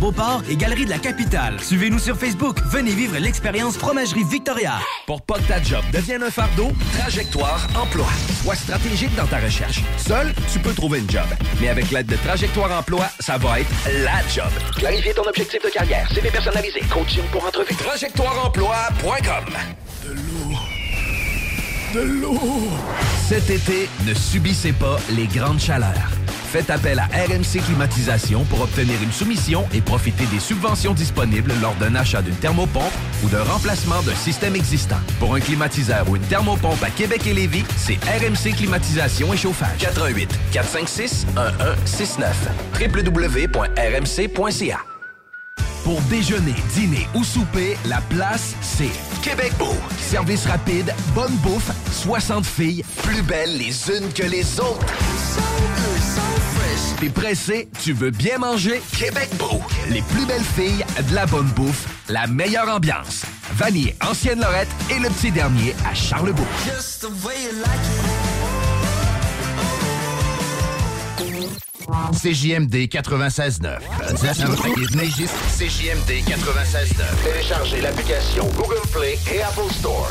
Beauport et Galerie de la Capitale. Suivez-nous sur Facebook. Venez vivre l'expérience Fromagerie Victoria. Pour pas que ta job devienne un fardeau, Trajectoire Emploi. Sois stratégique dans ta recherche. Seul, tu peux trouver une job. Mais avec l'aide de Trajectoire Emploi, ça va être la job. Clarifier ton objectif de carrière, CV personnalisé, coaching pour entrevue. TrajectoireEmploi.com De l'eau. De l'eau. Cet été, ne subissez pas les grandes chaleurs. Faites appel à RMC Climatisation pour obtenir une soumission et profiter des subventions disponibles lors d'un achat d'une thermopompe ou d'un remplacement d'un système existant. Pour un climatiseur ou une thermopompe à Québec et Lévis, c'est RMC Climatisation et Chauffage. 88 456 1169 www.rmc.ca pour déjeuner, dîner ou souper, la place, c'est Québec Beau. Service rapide, bonne bouffe, 60 filles, plus belles les unes que les autres. T'es pressé, tu veux bien manger? Québec Beau. Les plus belles filles, de la bonne bouffe, la meilleure ambiance. Vanier, Ancienne Lorette et le petit dernier à Charlebourg. CJMD 96.9. CJMD 96.9. Téléchargez l'application Google Play et Apple Store.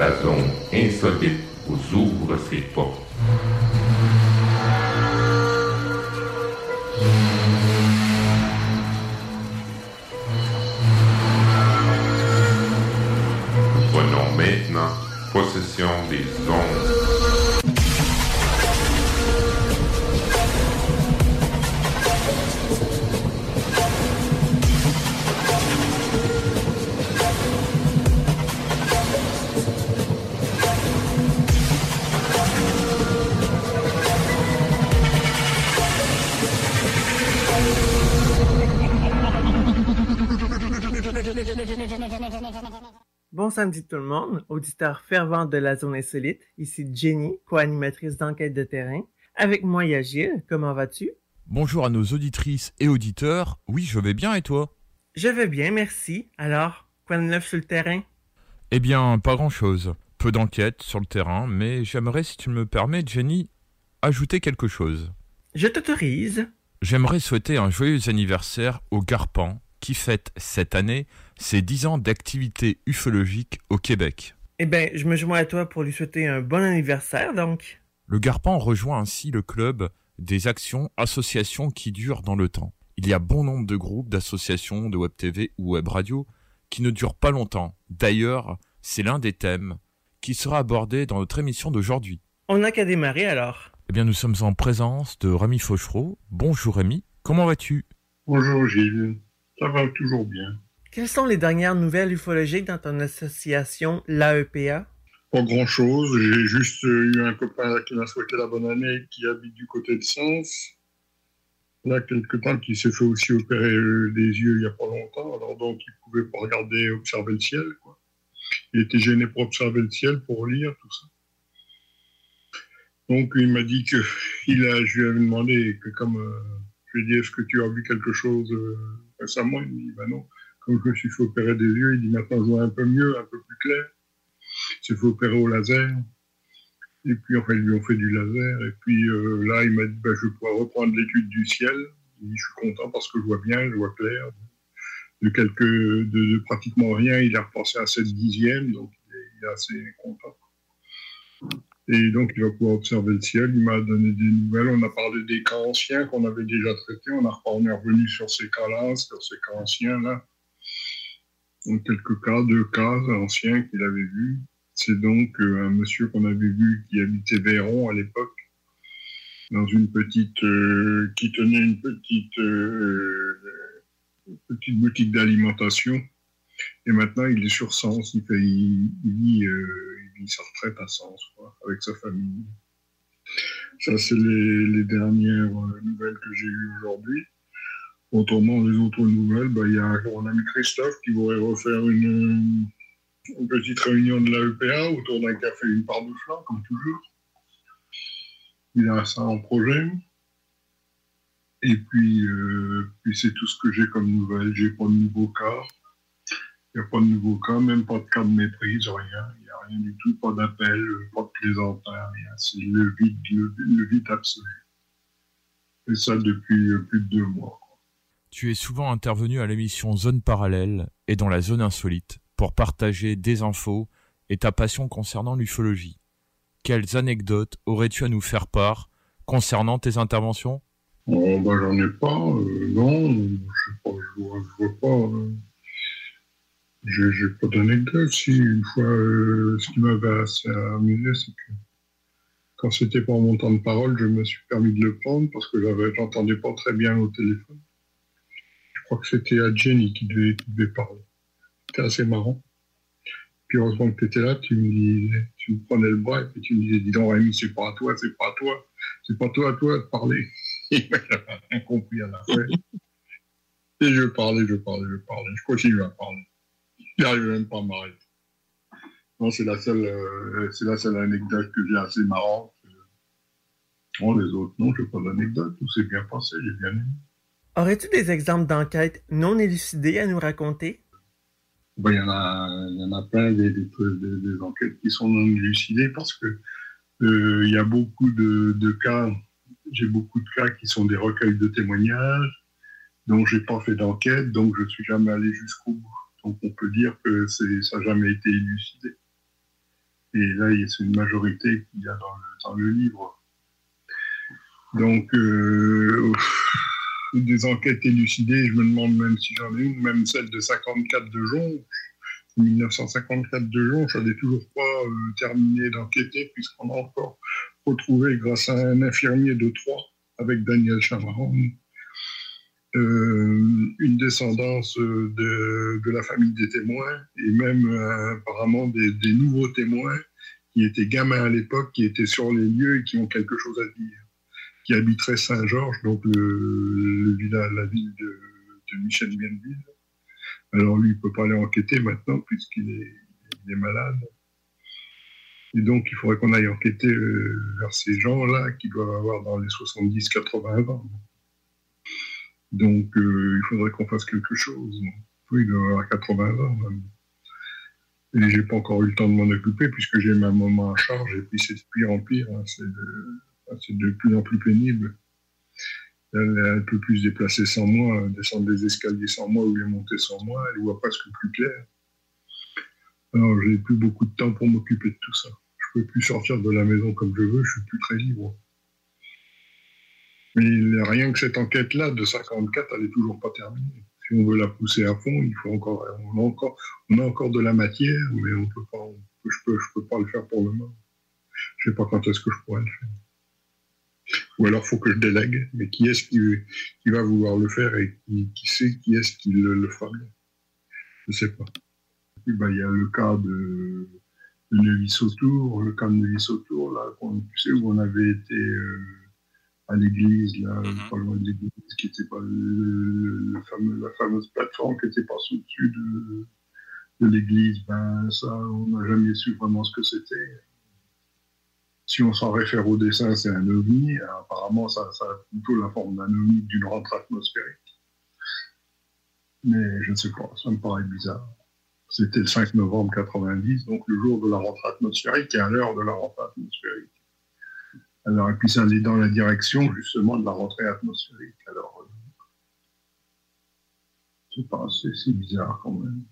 La zone insolite vous ouvre ses portes. Prenons maintenant possession des ondes. Bon samedi tout le monde, auditeur fervent de la zone insolite. Ici Jenny, co-animatrice d'enquête de terrain. Avec moi, il y a Gilles. Comment vas-tu? Bonjour à nos auditrices et auditeurs. Oui, je vais bien et toi? Je vais bien, merci. Alors, quoi de neuf sur le terrain? Eh bien, pas grand-chose. Peu d'enquêtes sur le terrain, mais j'aimerais, si tu me permets, Jenny, ajouter quelque chose. Je t'autorise. J'aimerais souhaiter un joyeux anniversaire au Garpan, qui fête cette année ses 10 ans d'activité ufologique au Québec. Eh bien, je me joins à toi pour lui souhaiter un bon anniversaire, donc. Le Garpan rejoint ainsi le club des actions, associations qui durent dans le temps. Il y a bon nombre de groupes, d'associations, de web TV ou web radio qui ne durent pas longtemps. D'ailleurs, c'est l'un des thèmes qui sera abordé dans notre émission d'aujourd'hui. On n'a qu'à démarrer alors. Eh bien, nous sommes en présence de Rémi Fauchereau. Bonjour Rémi, comment vas-tu? Bonjour Gilles, ça va toujours bien. Quelles sont les dernières nouvelles ufologiques dans ton association, l'AEPA? Pas grand chose, j'ai juste eu un copain qui m'a souhaité la bonne année qui habite du côté de Sens. Là, quelque temps, qui s'est fait aussi opérer euh, des yeux il n'y a pas longtemps, alors donc il pouvait pas regarder, observer le ciel. Quoi. Il était gêné pour observer le ciel, pour lire, tout ça. Donc il m'a dit que il a, je lui avais demandé que comme euh, je lui ai dit est-ce que tu as vu quelque chose euh, récemment Il me dit bah non. Comme je me suis fait opérer des yeux, il dit maintenant je vois un peu mieux, un peu plus clair. Il s'est fait opérer au laser. Et puis enfin ils lui ont fait du laser. Et puis euh, là il m'a dit bah, je pourrais reprendre l'étude du ciel. Il dit, je suis content parce que je vois bien, je vois clair. De quelques, de, pratiquement rien, il a repensé à 7 dixièmes, donc il est assez content. Et donc, il va pouvoir observer le ciel. Il m'a donné des nouvelles. On a parlé des cas anciens qu'on avait déjà traités. On, a, on est revenu sur ces cas-là, sur ces cas anciens-là. Donc, quelques cas, deux cas anciens qu'il avait vus. C'est donc euh, un monsieur qu'on avait vu qui habitait Véron à l'époque, dans une petite, euh, qui tenait une petite, euh, petite boutique d'alimentation. Et maintenant, il est sur Sens. Il, fait, il, sa retraite à Sens, quoi, avec sa famille. Ça, c'est les, dernières euh, nouvelles que j'ai eues aujourd'hui. Autrement, les autres nouvelles, bah, il y a mon ami Christophe qui voudrait refaire une, une petite réunion de la EPA autour d'un café une part de flan, comme toujours. Il a ça en projet. Et puis, euh, puis c'est tout ce que j'ai comme nouvelles. J'ai pas de nouveaux cas. Il n'y a pas de nouveaux cas, même pas de cas de méprise, rien. Il rien du tout, pas d'appel, pas de plaisantin, rien. C'est le vide, le, le vide absolu. Et ça depuis euh, plus de deux mois. Tu es souvent intervenu à l'émission Zone Parallèle et dans la zone insolite pour partager des infos et ta passion concernant l'ufologie. Quelles anecdotes aurais-tu à nous faire part concernant tes interventions? Oh, bah, j'en ai pas, euh, non, je sais pas, je vois, je vois pas. euh, j'ai j'ai pas d'anecdote. Si, une fois, euh, ce qui m'avait assez amusé, c'est que quand c'était pour mon temps de parole, je me suis permis de le prendre parce que j'avais, j'entendais pas très bien au téléphone. Je crois que c'était à Jenny qui devait, qui devait parler. C'était assez marrant. Puis heureusement que tu étais là, tu me disais, tu me prenais le bras et puis tu me disais, dis donc Rémi, c'est pas à toi, c'est pas à toi, c'est pas toi à toi de parler. Et ben, j'avais rien compris à la fin. Et je parlais, je parlais, je parlais. Je continue à parler. N'arrive même pas à m'arrêter. Non, c'est la seule, euh, c'est la seule anecdote que j'ai assez marrante. Bon, les autres, non, je n'ai pas d'anecdote. Tout s'est bien passé, j'ai bien aimé. Aurais-tu des exemples d'enquêtes non élucidées à nous raconter? Ben, Il y, en a, il y en a plein des, des, trucs- des- des enquêtes qui sont non élucidées parce que euh, il y a beaucoup de, de cas, j'ai beaucoup de cas qui sont des recueils de témoignages, dont j'ai pas fait d'enquête, donc je suis jamais allé jusqu'au bout. Donc on peut dire que ça n'a jamais été élucidé. Et là, c'est une majorité qu'il y a dans le, le livre. Donc, euh, des enquêtes élucidées, je me demande même si j'en ai une, même celle de 54 de Jonge, 1954 de Jonge, je n'avais toujours pas euh, terminé d'enquêter puisqu'on a encore retrouvé, grâce à un infirmier de Troyes, avec Daniel Chamaron, euh, une descendance euh, de, de la famille des témoins et même euh, apparemment des, des nouveaux témoins qui étaient gamins à l'époque, qui étaient sur les lieux et qui ont quelque chose à dire, qui habiteraient Saint-Georges, donc le, le village, la ville de, de Michel Bienville. Alors lui, il ne peut pas aller enquêter maintenant puisqu'il est, il est malade. Et donc, il faudrait qu'on aille enquêter euh, vers ces gens-là qui doivent avoir dans les 70-80 ans. Donc, euh, il faudrait qu'on fasse quelque chose. Oui, il doit avoir 80 ans. Même. Et j'ai pas encore eu le temps de m'en occuper puisque j'ai ma maman en charge et puis c'est de pire en pire. hein. C'est de, plus en plus pénible. Elle, elle peut plus se déplacer sans moi, descendre des escaliers sans moi ou les monter sans moi. Elle voit presque plus clair. Alors, j'ai plus beaucoup de temps pour m'occuper de tout ça. Je peux plus sortir de la maison comme je veux, je suis plus très libre. Mais rien que cette enquête-là de 54, elle est toujours pas terminée. Si on veut la pousser à fond, il faut encore, on a encore, on a encore de la matière, mais on peut pas, je peux, je peux pas le faire pour le moment. Je sais pas quand est-ce que je pourrais le faire. Ou alors faut que je délègue, mais qui est-ce qui, qui va vouloir le faire et qui, qui sait qui est-ce qui le, fera bien? Je sais pas. Bah, il y a le cas de, Nevis autour, le cas de Nevis autour, là, tu sais, où on avait été euh, à l'église, là, pas loin de l'église, qui était pas le, le- le fameux, la fameuse plateforme qui était pas au-dessus de, de l'église. Ben, ça, on n'a jamais su vraiment ce que c'était. Si on s'en réfère au dessin, c'est un ovni. Apparemment, ça, ça a plutôt la forme d'un ovni d'une rentrée atmosphérique. Mais je ne sais pas, ça me paraît bizarre. C'était le 5 novembre 90, donc le jour de la rentrée atmosphérique et à l'heure de la rentrée atmosphérique. Alors, et puis ça allait dans la direction justement de la rentrée atmosphérique. Alors, euh, pas, c'est bizarre quand même.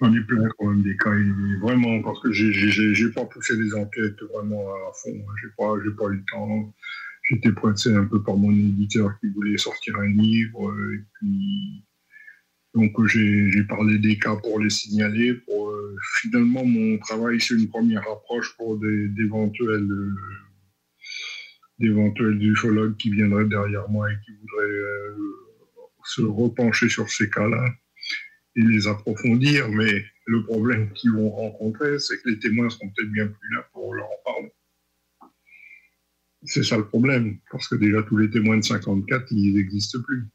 J'en ai plein quand même des cas, vraiment, parce que j'ai pas poussé les enquêtes vraiment à fond. J'ai pas, pas eu le temps. J'étais pressé un peu par mon éditeur qui voulait sortir un livre, et puis donc j'ai parlé des cas pour les signaler. Pour, euh, finalement, mon travail, c'est une première approche pour d'éventuels euh, ufologues qui viendraient derrière moi et qui voudraient euh, se repencher sur ces cas-là et les approfondir. Mais le problème qu'ils vont rencontrer, c'est que les témoins seront peut-être bien plus là pour leur en parler. C'est ça le problème, parce que déjà tous les témoins de 54, ils n'existent plus.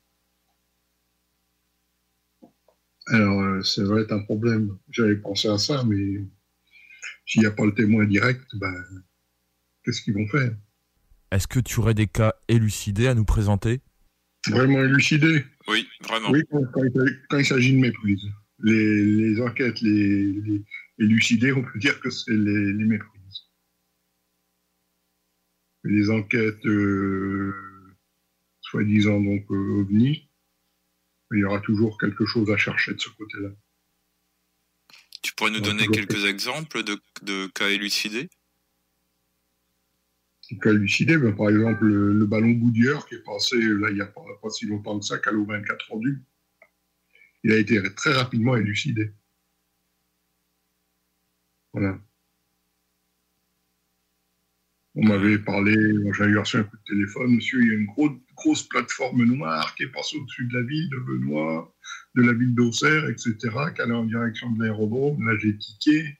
Alors, ça va être un problème. J'avais pensé à ça, mais s'il n'y a pas le témoin direct, ben, qu'est-ce qu'ils vont faire? Est-ce que tu aurais des cas élucidés à nous présenter? Vraiment élucidés? Oui, vraiment. Oui, quand, il s'agit de méprise. Les, enquêtes, les, élucidées, on peut dire que c'est les, méprises. Les enquêtes, euh, soi-disant donc euh, ovni, il y aura toujours quelque chose à chercher de ce côté-là. Tu pourrais nous donner quelques exemples de, cas élucidés? Cas élucidés, ben, par exemple, le, ballon Goodyear qui est passé, là, il n'y a pas, si longtemps que ça, qu'à l'eau 24 du. Il a été très rapidement élucidé. Voilà. On m'avait parlé, j'avais reçu un coup de téléphone, monsieur, il y a une grosse, plateforme noire qui est passée au-dessus de la ville de Benoît, de la ville d'Auxerre, etc., qui allait en direction de l'aérodrome. Là, j'ai tiqué,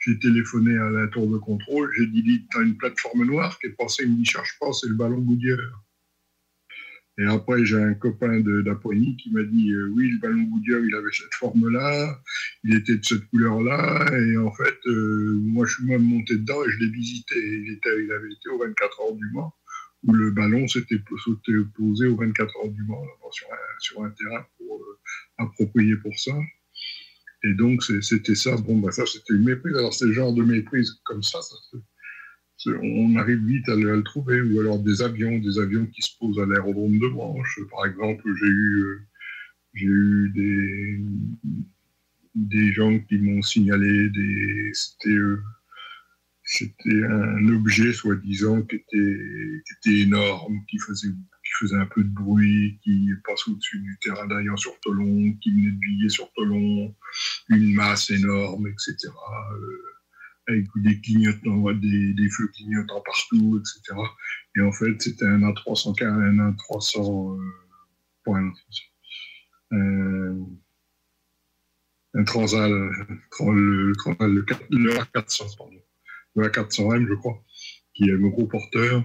j'ai téléphoné à la tour de contrôle, j'ai dit, tu as une plateforme noire qui est passée, il me cherche pas, c'est le ballon Goodyear. Et après, j'ai un copain d'Apoigny qui m'a dit euh, oui, le ballon Goodyear, il avait cette forme-là, il était de cette couleur-là, et en fait, euh, moi, je suis même monté dedans et je l'ai visité. Il, avait été aux 24 heures du Mans, où le ballon s'était posé aux 24 heures du Mans, sur, un, terrain euh, approprié pour ça. Et donc, c'était ça. Bon, bah, ça, c'était une méprise. Alors, c'est le genre de méprise comme ça, on arrive vite à le, trouver, ou alors des avions, des avions qui se posent à l'aérodrome de Branche. Par exemple, j'ai eu, euh, j'ai eu des, des gens qui m'ont signalé des, c'était, euh, un objet soi-disant qui était, était énorme, qui faisait, qui faisait un peu de bruit, qui passe au-dessus du terrain d'Ayan sur Tolon, qui venait de sur Tolon, une masse énorme, etc avec des clignotants, des, des feux clignotants partout, etc. Et en fait, c'était un A300, un A300, euh, un, un Transal, le, le, A400, pardon, le A400M, je crois, qui est un gros porteur,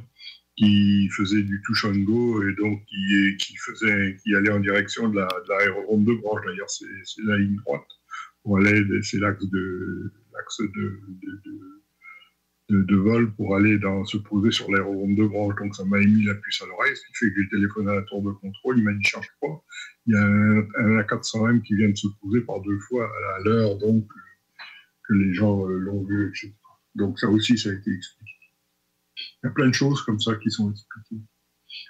qui faisait du touch and go et donc qui, allait en direction de l'aérodrome de, de Branche. D'ailleurs, c'est la ligne droite. c'est l'axe de, l'axe de, de, de, vol pour aller dans, se poser sur l'aérodrome de Branche. Donc ça m'a émis la puce à l'oreille, ce qui fait que j'ai téléphoné à la tour de contrôle. Il m'a dit cherche pas. Il y a un, A400M qui vient de se poser par deux fois à l'heure, donc que les gens euh, l'ont vu, etc. Donc ça aussi, ça a été expliqué. Il y a plein de choses comme ça qui sont expliquées.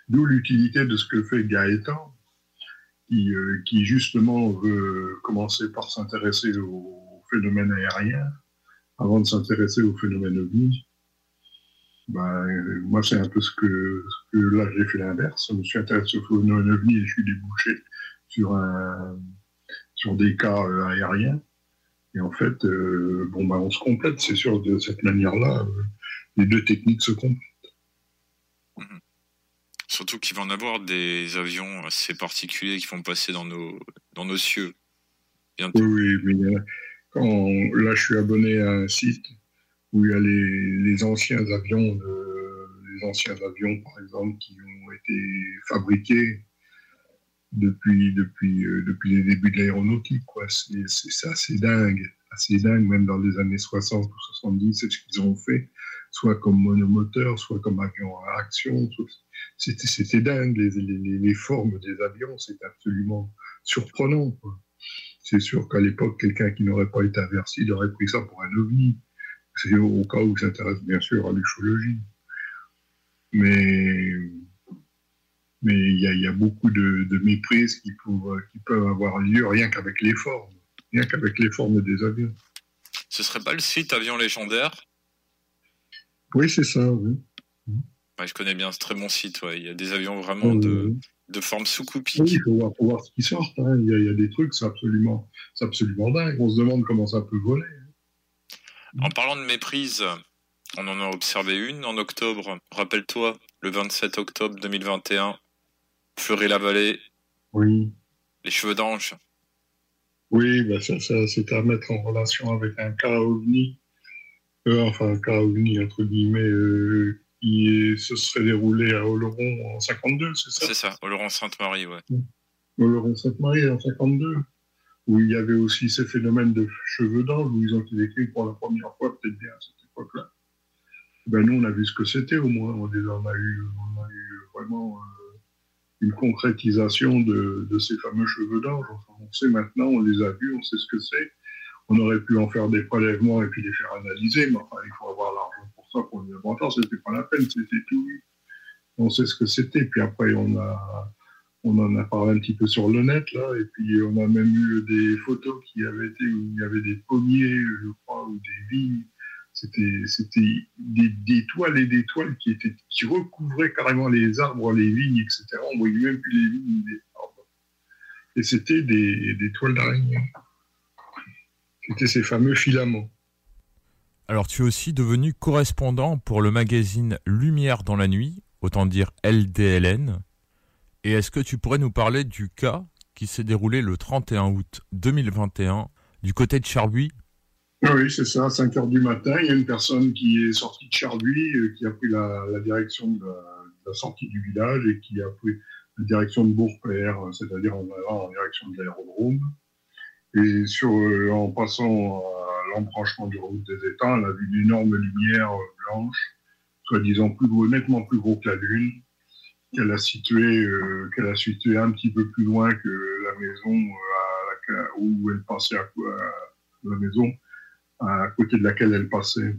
D'où l'utilité de ce que fait Gaëtan, qui, euh, qui justement veut commencer par s'intéresser aux phénomène aérien avant de s'intéresser au phénomène ovni. Ben, moi, c'est un peu ce que, ce que là, j'ai fait l'inverse. Je me suis intéressé au phénomène ovni et je suis débouché sur, un, sur des cas euh, aériens. Et en fait, euh, bon, ben, on se complète, c'est sûr, de cette manière-là, euh, les deux techniques se complètent. Mhm. Surtout qu'il va en avoir des avions assez particuliers qui vont passer dans nos, dans nos cieux. Bientôt. Oui, mais là, je suis abonné à un site où il y a les, anciens avions, les anciens avions, par exemple, qui ont été fabriqués depuis, depuis, euh, depuis les débuts de l'aéronautique. C'est assez dingue, assez dingue, même dans les années 60 ou 70, c'est ce qu'ils ont fait soit comme monomoteur, soit comme avion à action. C'était dingue, les, les, les, formes des avions, c'était absolument surprenant. C'est sûr qu'à l'époque, quelqu'un qui n'aurait pas été averti, il aurait pris ça pour un ovni. C'est au cas où il s'intéresse bien sûr à l'ufologie. Mais mais il y, a, beaucoup de, de méprises qui peuvent, qui peuvent avoir lieu rien qu'avec les formes, rien qu'avec les formes des avions. Ce serait pas le site Avion Légendaire? Oui, c'est ça, oui. je connais bien, c'est très bon site. Ouais. Il y a des avions vraiment de, de forme sous-coupique. Oui, il faut voir, ce qui sort. Hein. Il, y a, des trucs, c'est absolument, absolument dingue. On se demande comment ça peut voler. En parlant de méprise, on en a observé une en octobre. Rappelle-toi, le 27 octobre 2021, Fleury-la-Vallée. Oui. Les cheveux d'ange. Oui, bah ça, ça c'est à mettre en relation avec un cas ovni. Euh, enfin, un cas ovni, entre guillemets, euh, qui se serait déroulé à Oloron en 52, c'est ça? C'est ça, Oloron-Sainte-Marie, ouais. Oloron-Sainte-Marie en 52, où il y avait aussi ces phénomènes de cheveux d'ange, où ils ont été décrits pour la première fois, peut-être bien à cette époque-là. Ben, nous, on a vu ce que c'était au moins. On, a, eu, on a eu vraiment euh, une concrétisation de, de, ces fameux cheveux d'ange. Enfin, on sait maintenant, on les a vus, on sait ce que c'est. On aurait pu en faire des prélèvements et puis les faire analyser, mais enfin, il faut avoir l'argent ça, pour les laboratoire. C'était pas la peine, c'était tout. On sait ce que c'était. Puis après, on a, on en a parlé un petit peu sur le net, là, et puis on a même eu des photos qui avaient été où il y avait des pommiers, je crois, ou des vignes c'était, des, toiles et des toiles qui, étaient, qui recouvraient carrément les arbres, les vignes, etc. On voyait même plus les vignes les arbres. Et c'était des, des toiles d'araignée. C'était ces fameux filaments. Alors tu es aussi devenu correspondant pour le magazine Lumière dans la nuit, autant dire LDLN. Et est-ce que tu pourrais nous parler du cas qui s'est déroulé le 31 août 2021 du côté de Charbuy oui, c'est ça, à 5 heures du matin, il y a une personne qui est sortie de Charbuy, euh, qui a pris la, direction de la, sortie du village et qui a pris la direction de Bourpère, c'est-à-dire en en direction de l'aérodrome. Et sur, euh, en passant à l'embranchement de route des étangs, elle a vu une énorme lumière euh, blanche, soi-disant plus gros, nettement plus gros que la Lune, qu'elle a situé, qu'elle a situé un petit peu plus loin que la maison où elle passait à, à la maison à côté de laquelle elle passait.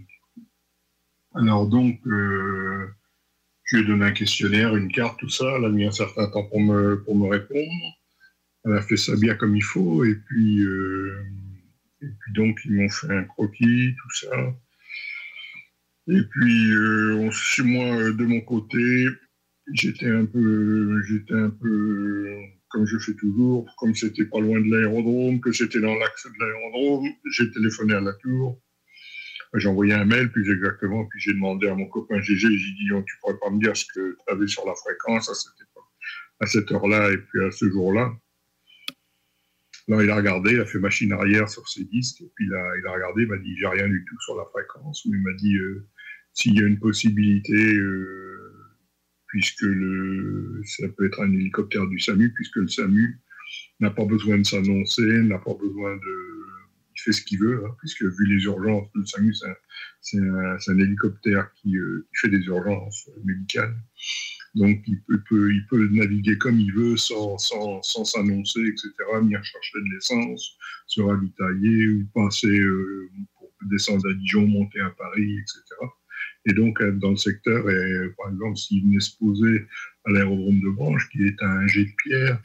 Alors donc, euh, je lui ai donné un questionnaire, une carte, tout ça. Elle a mis un certain temps pour me, pour me répondre. Elle a fait ça bien comme il faut. Et puis, euh, et puis donc, ils m'ont fait un croquis, tout ça. Et puis, euh, moi, de mon côté, j'étais un peu, j'étais peu comme je fais toujours, comme c'était pas loin de l'aérodrome, que c'était dans l'axe de l'aérodrome, j'ai téléphoné à la tour. J'ai envoyé un mail, plus exactement, puis j'ai demandé à mon copain GG, j'ai dit, oh, tu pourrais pas me dire ce que tu avais sur la fréquence à cette, à cette heure-là et puis à ce jour-là. Là, il a regardé, il a fait machine arrière sur ses disques, et puis il a, regardé, il m'a dit, j'ai rien du tout sur la fréquence, il m'a dit, euh, s'il y a une possibilité, euh, puisque le, ça peut être un hélicoptère du SAMU, puisque le SAMU n'a pas besoin de s'annoncer, n'a pas besoin de... Il fait ce qu'il veut, hein, puisque vu les urgences, le SAMU, c'est un, hélicoptère euh, qui, fait des urgences médicales. Donc, il peut, il peut, naviguer comme il veut, sans s'annoncer, sans, etc., venir chercher de l'essence, se ravitailler ou passer euh, pour descendre à Dijon, monter à Paris, etc et donc être dans le secteur. Et par exemple, s'il venait se poser à l'aérodrome de Branche, qui est un jet de pierre,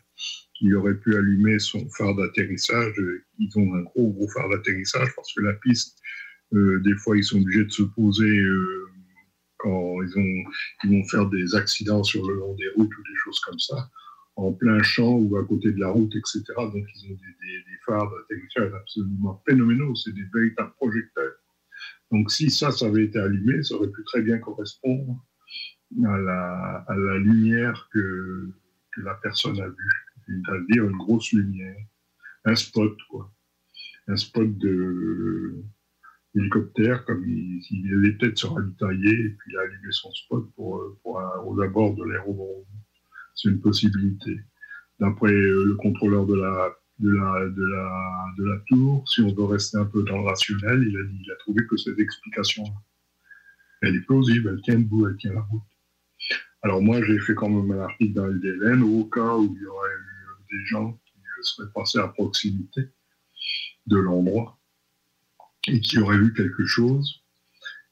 il aurait pu allumer son phare d'atterrissage. Ils ont un gros, gros phare d'atterrissage parce que la piste, euh, des fois, ils sont obligés de se poser euh, quand ils, ont, ils vont faire des accidents sur le long des routes ou des choses comme ça, en plein champ ou à côté de la route, etc. Donc, ils ont des, des, des phares absolument phénoménaux. C'est des véritables projecteurs donc si ça, ça avait été allumé, ça aurait pu très bien correspondre à la, à la lumière que, que, la personne a vue, c'est-à-dire une grosse lumière, un spot, quoi. Un spot de hélicoptère, comme il, il avait peut-être se ravitailler et puis il a allumé son spot pour, pour aux abords de l'aérodrome. C'est une possibilité. D'après le contrôleur de la de la, de, la, de la tour, si on veut rester un peu dans le rationnel, il a, dit, il a trouvé que cette explication Elle est plausible, elle tient debout, elle tient la route. Alors moi, j'ai fait quand même un article dans le DLN au cas où il y aurait eu des gens qui seraient passés à proximité de l'endroit et qui auraient vu quelque chose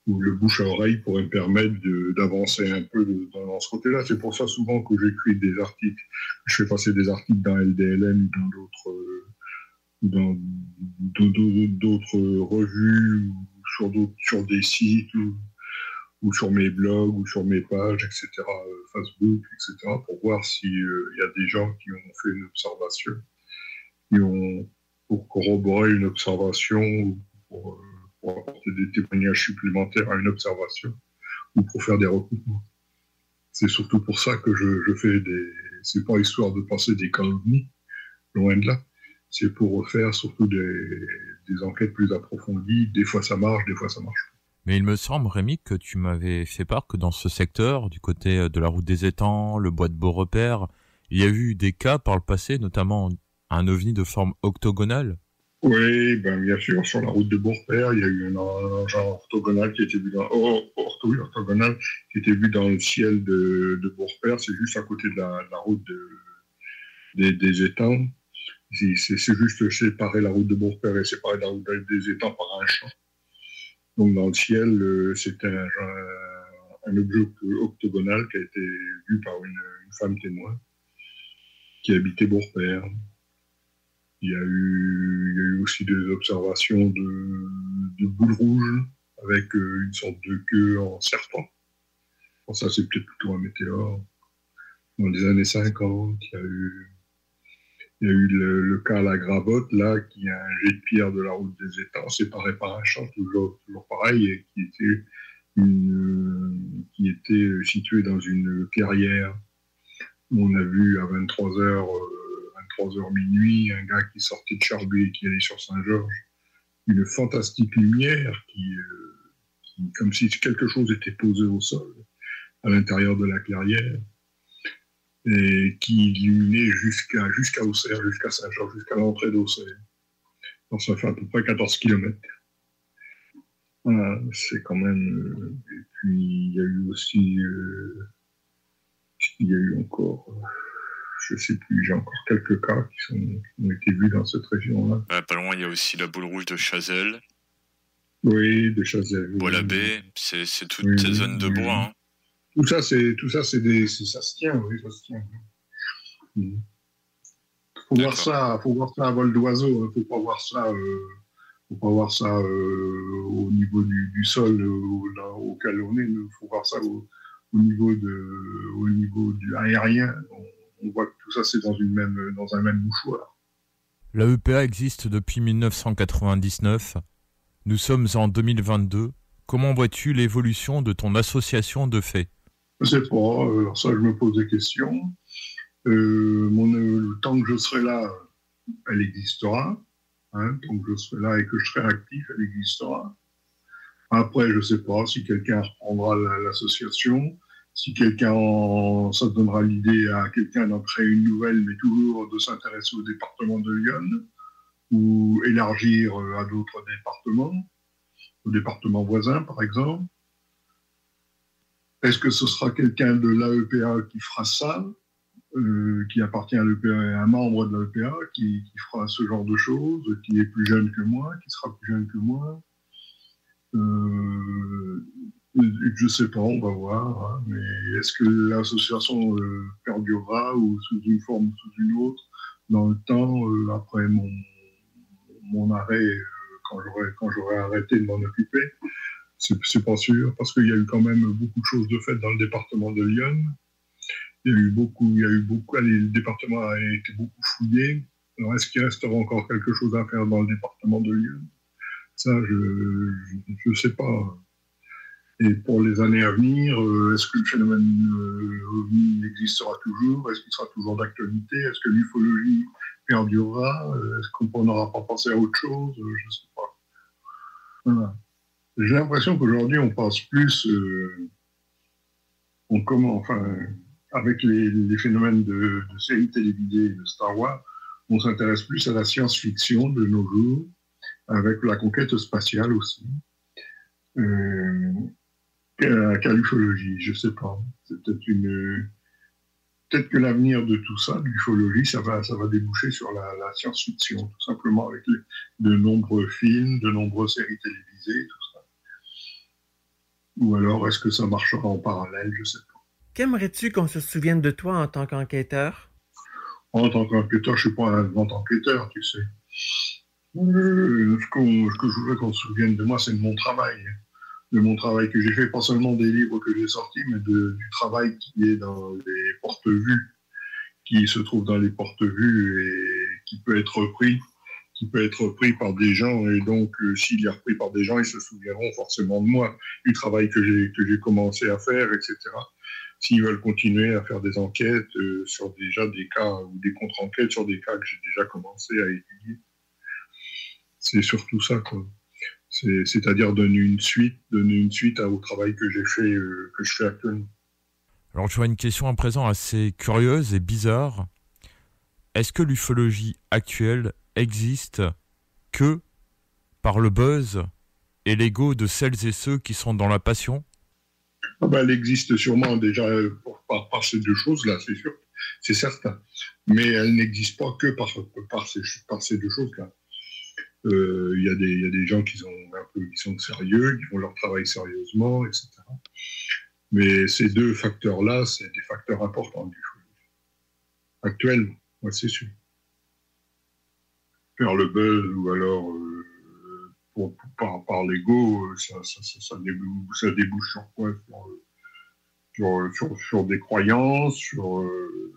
où le bouche à oreille pourrait me permettre d'avancer un peu dans ce côté-là. C'est pour ça souvent que j'écris des articles. Je fais passer des articles dans LDLM ou dans d'autres d'autres revues ou sur, sur des sites ou, sur mes blogs ou sur mes pages, etc., euh, Facebook, etc., pour voir s'il euh, y a des gens qui ont fait une observation, qui ont, pour corroborer une observation pour, euh, pour apporter des témoignages supplémentaires à une observation ou pour faire des recoupements. C'est surtout pour ça que je, fais des. C'est pas histoire de passer des calomnies, loin de là c'est pour faire surtout des, enquêtes plus approfondies. Des fois ça marche, des fois ça marche. Mais il me semble, Rémi, que tu m'avais fait part que dans ce secteur, du côté de la route des étangs, le bois de Beaurepaire, il y a eu des cas par le passé, notamment un ovni de forme octogonale. Oui, ben bien sûr, sur la route de Beaurepaire, il y a eu un engin orthogonal qui était vu dans, oh, orthogonal, qui vu dans le ciel de, de Beaurepaire. C'est juste à côté de la, route des, étangs. C'est juste séparer la route de Beaurepaire et séparer la route des étangs par un champ. Donc dans le ciel, euh, c'était un, un, objet octogonal qui a été vu par une, femme témoin qui habitait Beaurepaire. Il y, a eu, il y a eu aussi des observations de, de boules rouges avec euh, une sorte de queue en serpent. Bon, ça, c'est peut-être plutôt un météore. Dans les années 50, il y a eu il y a eu le, cas à la Gravotte, là, qui a un jet de pierre de la route des étangs, séparé par un champ, toujours, toujours pareil, et qui était, qui était situé dans une clairière. On a vu à 23h, 23h minuit, un gars qui sortait de Charbuet et qui allait sur Saint-Georges. Une fantastique lumière qui, qui, comme si quelque chose était posé au sol, à l'intérieur de la clairière et qui illuminait jusqu'à jusqu'à Auxerre, jusqu'à Saint-Jean, jusqu'à l'entrée d'Auxerre. Donc ça fait à peu près 14 km. C'est quand même. Euh, et puis il y a eu aussi. Euh, il y a eu encore. Euh, je sais plus, j'ai encore quelques cas qui, sont, ont été vus dans cette région-là. pas loin, il y a aussi la boule rouge de Chazelle. Oui, de Chazelle. Bois-l'Abbé, c'est toute cette zone de bois. Hein. Tout ça, c'est tout ça, c'est des, ça se tient, oui, ça se tient. Hmm. Faut voir ça, faut voir ça à vol d'oiseau. Hein. Faut pas voir ça, euh, faut pas voir ça euh, au niveau du, du sol euh, là, auquel on est. Faut voir ça au, au, niveau de, au niveau du aérien. On, on voit que tout ça, c'est dans une même, dans un même mouchoir. La EPA existe depuis 1999. Nous sommes en 2022. Comment vois-tu l'évolution de ton association de faits? Je sais pas, alors euh, ça je me pose des questions. Euh, mon, euh, le temps que je serai là, elle existera. Hein, tant que je serai là et que je serai actif, elle existera. Après, je sais pas si quelqu'un reprendra l'association, si quelqu'un, ça donnera l'idée à quelqu'un d'en créer une nouvelle, mais toujours de s'intéresser au département de Lyon, ou élargir à d'autres départements, au département voisin par exemple. Est-ce que ce sera quelqu'un de l'AEPA qui fera ça, euh, qui appartient à l'EPA, un membre de l'AEPA qui, fera ce genre de choses, qui est plus jeune que moi, qui sera plus jeune que moi euh, Je sais pas, on va voir. Hein, mais est-ce que l'association euh, perdurera ou sous une forme ou sous une autre? Dans le temps après mon, mon arrêt quand j'aurai arrêté de m'en occuper c'est pas sûr, parce qu'il y a eu quand même beaucoup de choses de fait dans le département de Lyon. Il y a eu beaucoup, il y a eu beaucoup, le département a été beaucoup fouillé. Alors, est-ce qu'il restera encore quelque chose à faire dans le département de Lyon? Ça, je ne sais pas. Et pour les années à venir, euh, est-ce que le phénomène euh, existera toujours? Est-ce qu'il sera toujours d'actualité? Est-ce que l'ufologie perdurera? Est-ce qu'on n'aura pas pensé à autre chose? Je ne sais pas. J'ai l'impression qu'aujourd'hui, on pense plus, euh, on comment, enfin, avec les, phénomènes de, de, séries télévisées de Star Wars, on s'intéresse plus à la science-fiction de nos jours, avec la conquête spatiale aussi. Euh, qu'à l'ufologie, je sais pas. C'est peut-être une. Peut-être que l'avenir de tout ça, l'ufologie, ça va, ça va déboucher sur la, science-fiction, tout simplement, avec de nombreux films, de nombreuses séries télévisées, tout ça. Ou alors, est-ce que ça marchera en parallèle Je sais pas. Qu'aimerais-tu qu'on se souvienne de toi en tant qu'enquêteur? En tant qu'enquêteur, je suis pas un grand enquêteur, tu sais. Euh, ce, que je voudrais qu'on se souvienne de moi, c'est de mon travail. De mon travail que j'ai fait, pas seulement des livres que j'ai sortis, mais du travail qui est dans les porte-vues, qui se trouve dans les porte-vues et qui peut être repris qui peut être repris par des gens et donc euh, s'il est repris par des gens, ils se souviendront forcément de moi, du travail que j'ai que j'ai commencé à faire, etc. S'ils veulent continuer à faire des enquêtes euh, sur déjà des cas ou des contre-enquêtes sur des cas que j'ai déjà commencé à étudier, c'est surtout ça quoi. C'est-à-dire donner une suite, donner une suite au travail que j'ai fait, euh, que je fais actuellement. Alors je vois une question à présent assez curieuse et bizarre. Est-ce que l'ufologie actuelle existe que par le buzz et l'ego de celles et ceux qui sont dans la passion? Ah ben, Elle existe sûrement déjà par, ces deux choses-là, c'est sûr, c'est certain. Mais elle n'existe pas que par, par, ces, par ces deux choses-là. Euh, il y, y, a des gens qui sont, qui sont sérieux, qui font leur travail sérieusement, etc. Mais ces deux facteurs-là, c'est des facteurs importants du Actuellement, moi, c'est sûr faire le buzz ou alors euh, par, l'ego, euh, ça, débouche, sur quoi? Sur, sur, des croyances, sur, euh,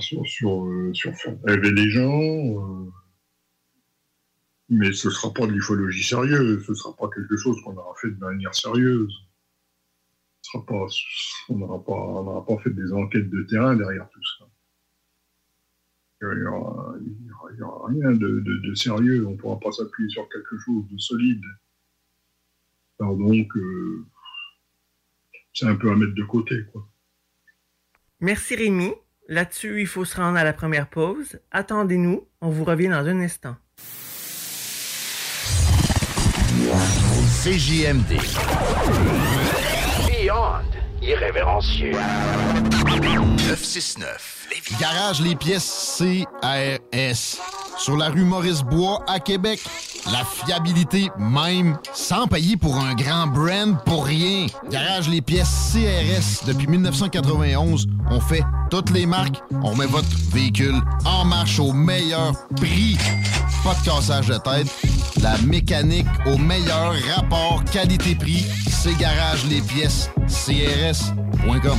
sur, sur, sur faire rêver les gens. Mais ce ne sera pas de l'ufologie sérieuse, ce ne sera pas quelque chose qu'on aura fait de manière sérieuse. Ce sera pas, on n'aura pas, pas fait des enquêtes de terrain derrière tout ça il n'y aura, rien de, sérieux, on ne pourra pas s'appuyer sur quelque chose de solide. Alors donc, euh, c'est un peu à mettre de côté. Quoi. Merci Rémi. Là-dessus, il faut se rendre à la première pause. Attendez-nous, on vous revient dans un instant. CJMD. Beyond irrévérencieux. 969. Garage les pièces CRS. Sur la rue Maurice-Bois à Québec. La fiabilité même, sans payer pour un grand brand pour rien. Garage les pièces CRS. Depuis 1991, on fait toutes les marques. On met votre véhicule en marche au meilleur prix. Pas de cassage de tête. La mécanique au meilleur rapport qualité-prix. C'est Garage les pièces CRS.com.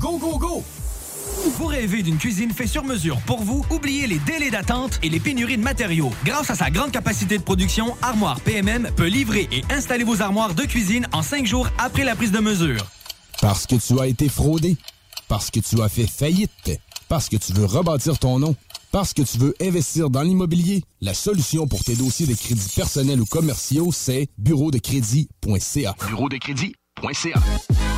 Go, go, go! Vous rêvez d'une cuisine faite sur mesure pour vous? Oubliez les délais d'attente et les pénuries de matériaux. Grâce à sa grande capacité de production, Armoire PMM peut livrer et installer vos armoires de cuisine en cinq jours après la prise de mesure. Parce que tu as été fraudé. Parce que tu as fait faillite. Parce que tu veux rebâtir ton nom. Parce que tu veux investir dans l'immobilier. La solution pour tes dossiers de crédits personnels ou commerciaux, c'est bureau de crédit.ca. Bureau de crédit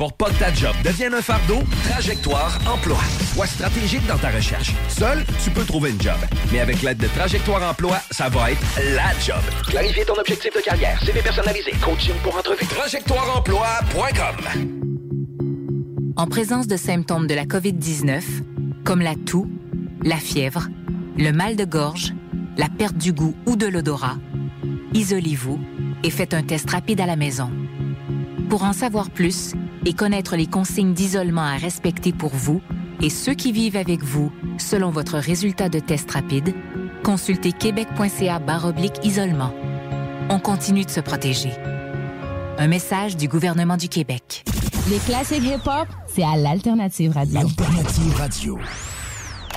Pour pas que ta job devienne un fardeau, Trajectoire Emploi. Sois stratégique dans ta recherche. Seul, tu peux trouver une job. Mais avec l'aide de Trajectoire Emploi, ça va être la job. Clarifier ton objectif de carrière, CV personnalisé, coaching pour entrevue. TrajectoireEmploi.com En présence de symptômes de la COVID-19, comme la toux, la fièvre, le mal de gorge, la perte du goût ou de l'odorat, isolez-vous et faites un test rapide à la maison. Pour en savoir plus et connaître les consignes d'isolement à respecter pour vous et ceux qui vivent avec vous selon votre résultat de test rapide, consultez québec.ca isolement. On continue de se protéger. Un message du gouvernement du Québec. Les classiques hip-hop, c'est à l'Alternative Radio.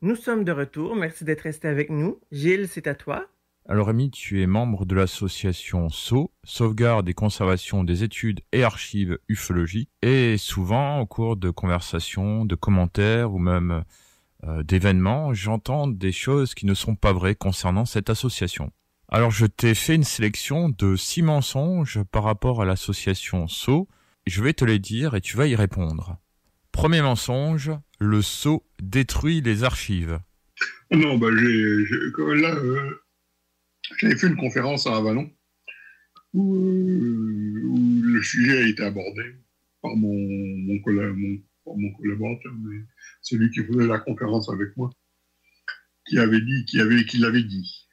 Nous sommes de retour. Merci d'être resté avec nous. Gilles, c'est à toi. Alors Rémi, tu es membre de l'association SO, Sauvegarde et Conservation des études et archives ufologiques, et souvent au cours de conversations, de commentaires ou même euh, d'événements, j'entends des choses qui ne sont pas vraies concernant cette association. Alors je t'ai fait une sélection de six mensonges par rapport à l'association SO, je vais te les dire et tu vas y répondre. Premier mensonge, le sceau détruit les archives. Non, bah j'ai, là, euh, j'avais fait une conférence à Avalon où, euh, le sujet a été abordé par mon, par mon collaborateur, mais celui qui faisait la conférence avec moi, qui avait dit, qui qui l'avait dit.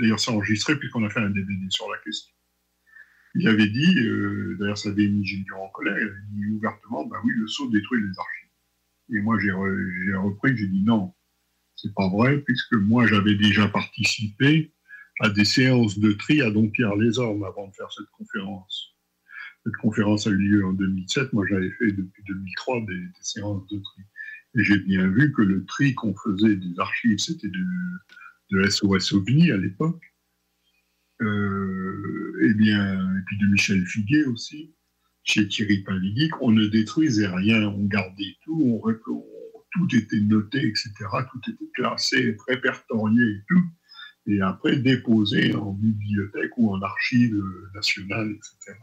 D'ailleurs, c'est enregistré puisqu'on a fait un DVD sur la question. Il avait dit, euh, d'ailleurs, ça avait mis Gilles Durand en colère, il avait dit ouvertement, bah oui, le sceau détruit les archives. Et moi, j'ai, re- repris, j'ai dit non, c'est pas vrai, puisque moi, j'avais déjà participé à des séances de tri à Dompierre-les-Ormes avant de faire cette conférence. Cette conférence a eu lieu en 2007. Moi, j'avais fait depuis 2003 des, des séances de tri. Et j'ai bien vu que le tri qu'on faisait des archives, c'était de, de SOS OVNI à l'époque. Euh, et bien, et puis de Michel Figuet aussi, chez Thierry Pavilic, on ne détruisait rien, on gardait tout, on, tout était noté, etc. Tout était classé, répertorié et tout, et après déposé en bibliothèque ou en archive nationale, etc.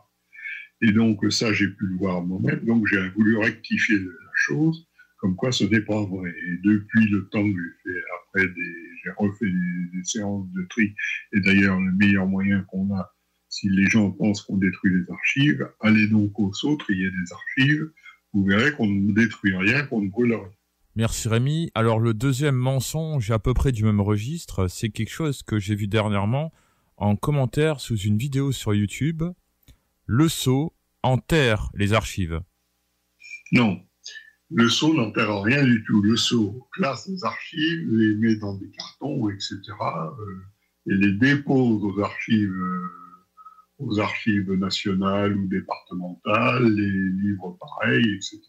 Et donc ça, j'ai pu le voir moi-même, donc j'ai voulu rectifier la chose, comme quoi ce n'est pas vrai. Et depuis le temps que j'ai fait après des, j'ai refait des, des séances de tri, et d'ailleurs le meilleur moyen qu'on a, si les gens pensent qu'on détruit les archives, allez donc aux autres, il y a des archives, vous verrez qu'on ne détruit rien, qu'on ne brûle rien. Merci Rémi. Alors le deuxième mensonge à peu près du même registre, c'est quelque chose que j'ai vu dernièrement en commentaire sous une vidéo sur YouTube. le sceau enterre les archives. Non. Le sceau n'enterre rien du tout. Le sceau classe les archives, les met dans des cartons, etc. euh, et les dépose aux archives, euh, aux archives nationales ou départementales, les livres pareils, etc.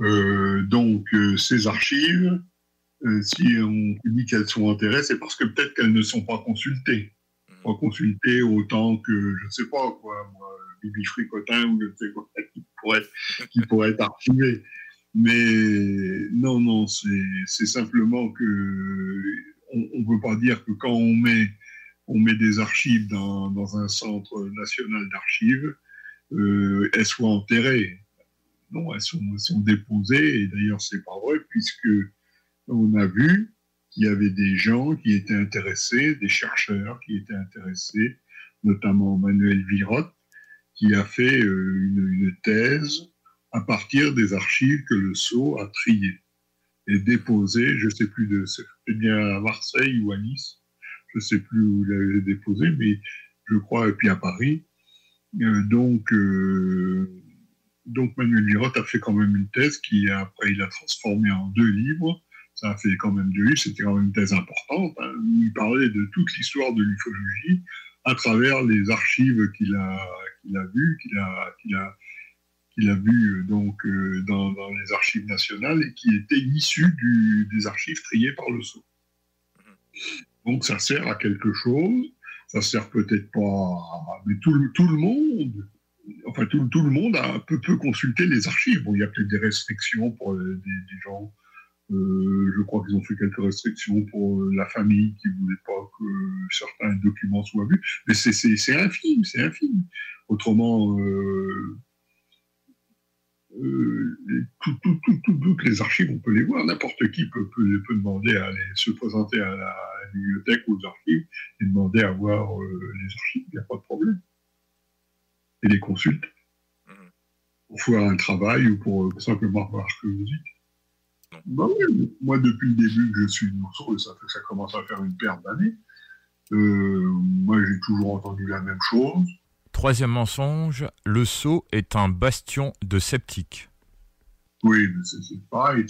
Euh, donc, ces archives, si on dit qu'elles sont enterrées, c'est parce que peut-être qu'elles ne sont pas consultées. Pas consultées autant que, je ne sais pas quoi, moi, Bibi Fricotin ou je ne sais quoi, pourrait, qui pourrait être archivé. Mais non, non, c'est c'est simplement que on ne peut pas dire que quand on met, on met des archives dans, dans un centre national d'archives, euh, elles soient enterrées. Non, elles sont, elles sont déposées, et d'ailleurs, c'est pas vrai, puisque on a vu qu'il y avait des gens qui étaient intéressés, des chercheurs qui étaient intéressés, notamment Manuel Virotte, qui a fait euh, une, thèse à partir des archives que le Sceau a triées et déposées, je ne sais plus de, c'était bien à Marseille ou à Nice, je ne sais plus où il avait déposé, mais je crois, et puis à Paris. Euh, donc, euh, donc Manuel Virotte a fait quand même une thèse qui après il a transformé en deux livres. Ça a fait quand même deux livres, c'était quand même une thèse importante. hein, il parlait de toute l'histoire de l'ufologie à travers les archives qu'il a, qu'il a vues, qu'il a, qu'il a, qu'il a vues donc euh, dans, les archives nationales et qui étaient issues du, des archives triées par le Sceau. Donc ça sert à quelque chose. Ça sert peut-être pas, à- mais tout, le- tout le monde, enfin tout, tout le monde a, peut, peut consulter les archives. Bon, il y a peut-être des restrictions pour euh, des gens. Euh, je crois qu'ils ont fait quelques restrictions pour euh, la famille qui voulait pas que certains documents soient vus. Mais c'est- infime, c'est infime. Autrement, euh, euh, tout- tout- tout- tout- toutes les archives, on peut les voir. N'importe qui peut, peut, peut demander à aller se présenter à la, à la bibliothèque ou aux archives et demander à voir les archives. Il n'y a pas de problème. Et les consulte. Pour faire un travail ou pour simplement avoir Bah oui, moi, depuis le début que je suis de Monceau, et ça, commence à faire une paire d'années, euh, moi j'ai toujours entendu la même chose. Troisième mensonge, le sceau est un bastion de sceptiques. Oui, mais c'est pareil.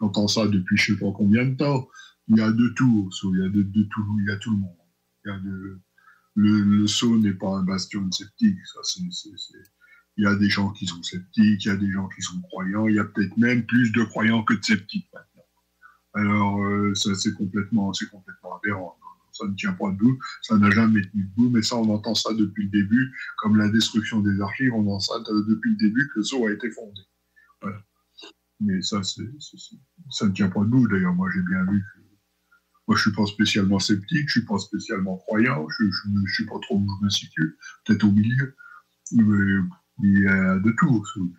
J'entends ça depuis je sais pas combien de temps. Il y a de tout au Sceau, il y a de, de tout, il y a tout le monde. Il y a de, le, le Sceau n'est pas un bastion de sceptiques. Ça, c'est- Il y a des gens qui sont sceptiques, il y a des gens qui sont croyants. Il y a peut-être même plus de croyants que de sceptiques maintenant. Alors, euh, ça, c'est complètement, complètement aberrant. Ça ne tient pas debout, ça n'a jamais tenu debout, mais ça, on entend ça depuis le début, comme la destruction des archives, on entend ça de- depuis le début que le a été fondé. Mais ça, ça ne tient pas debout. D'ailleurs, moi, j'ai bien vu que. Moi, je suis pas spécialement sceptique, je suis pas spécialement croyant, je, ne sais pas trop où je me situe, peut-être au milieu. Mais il y a de tout. Tout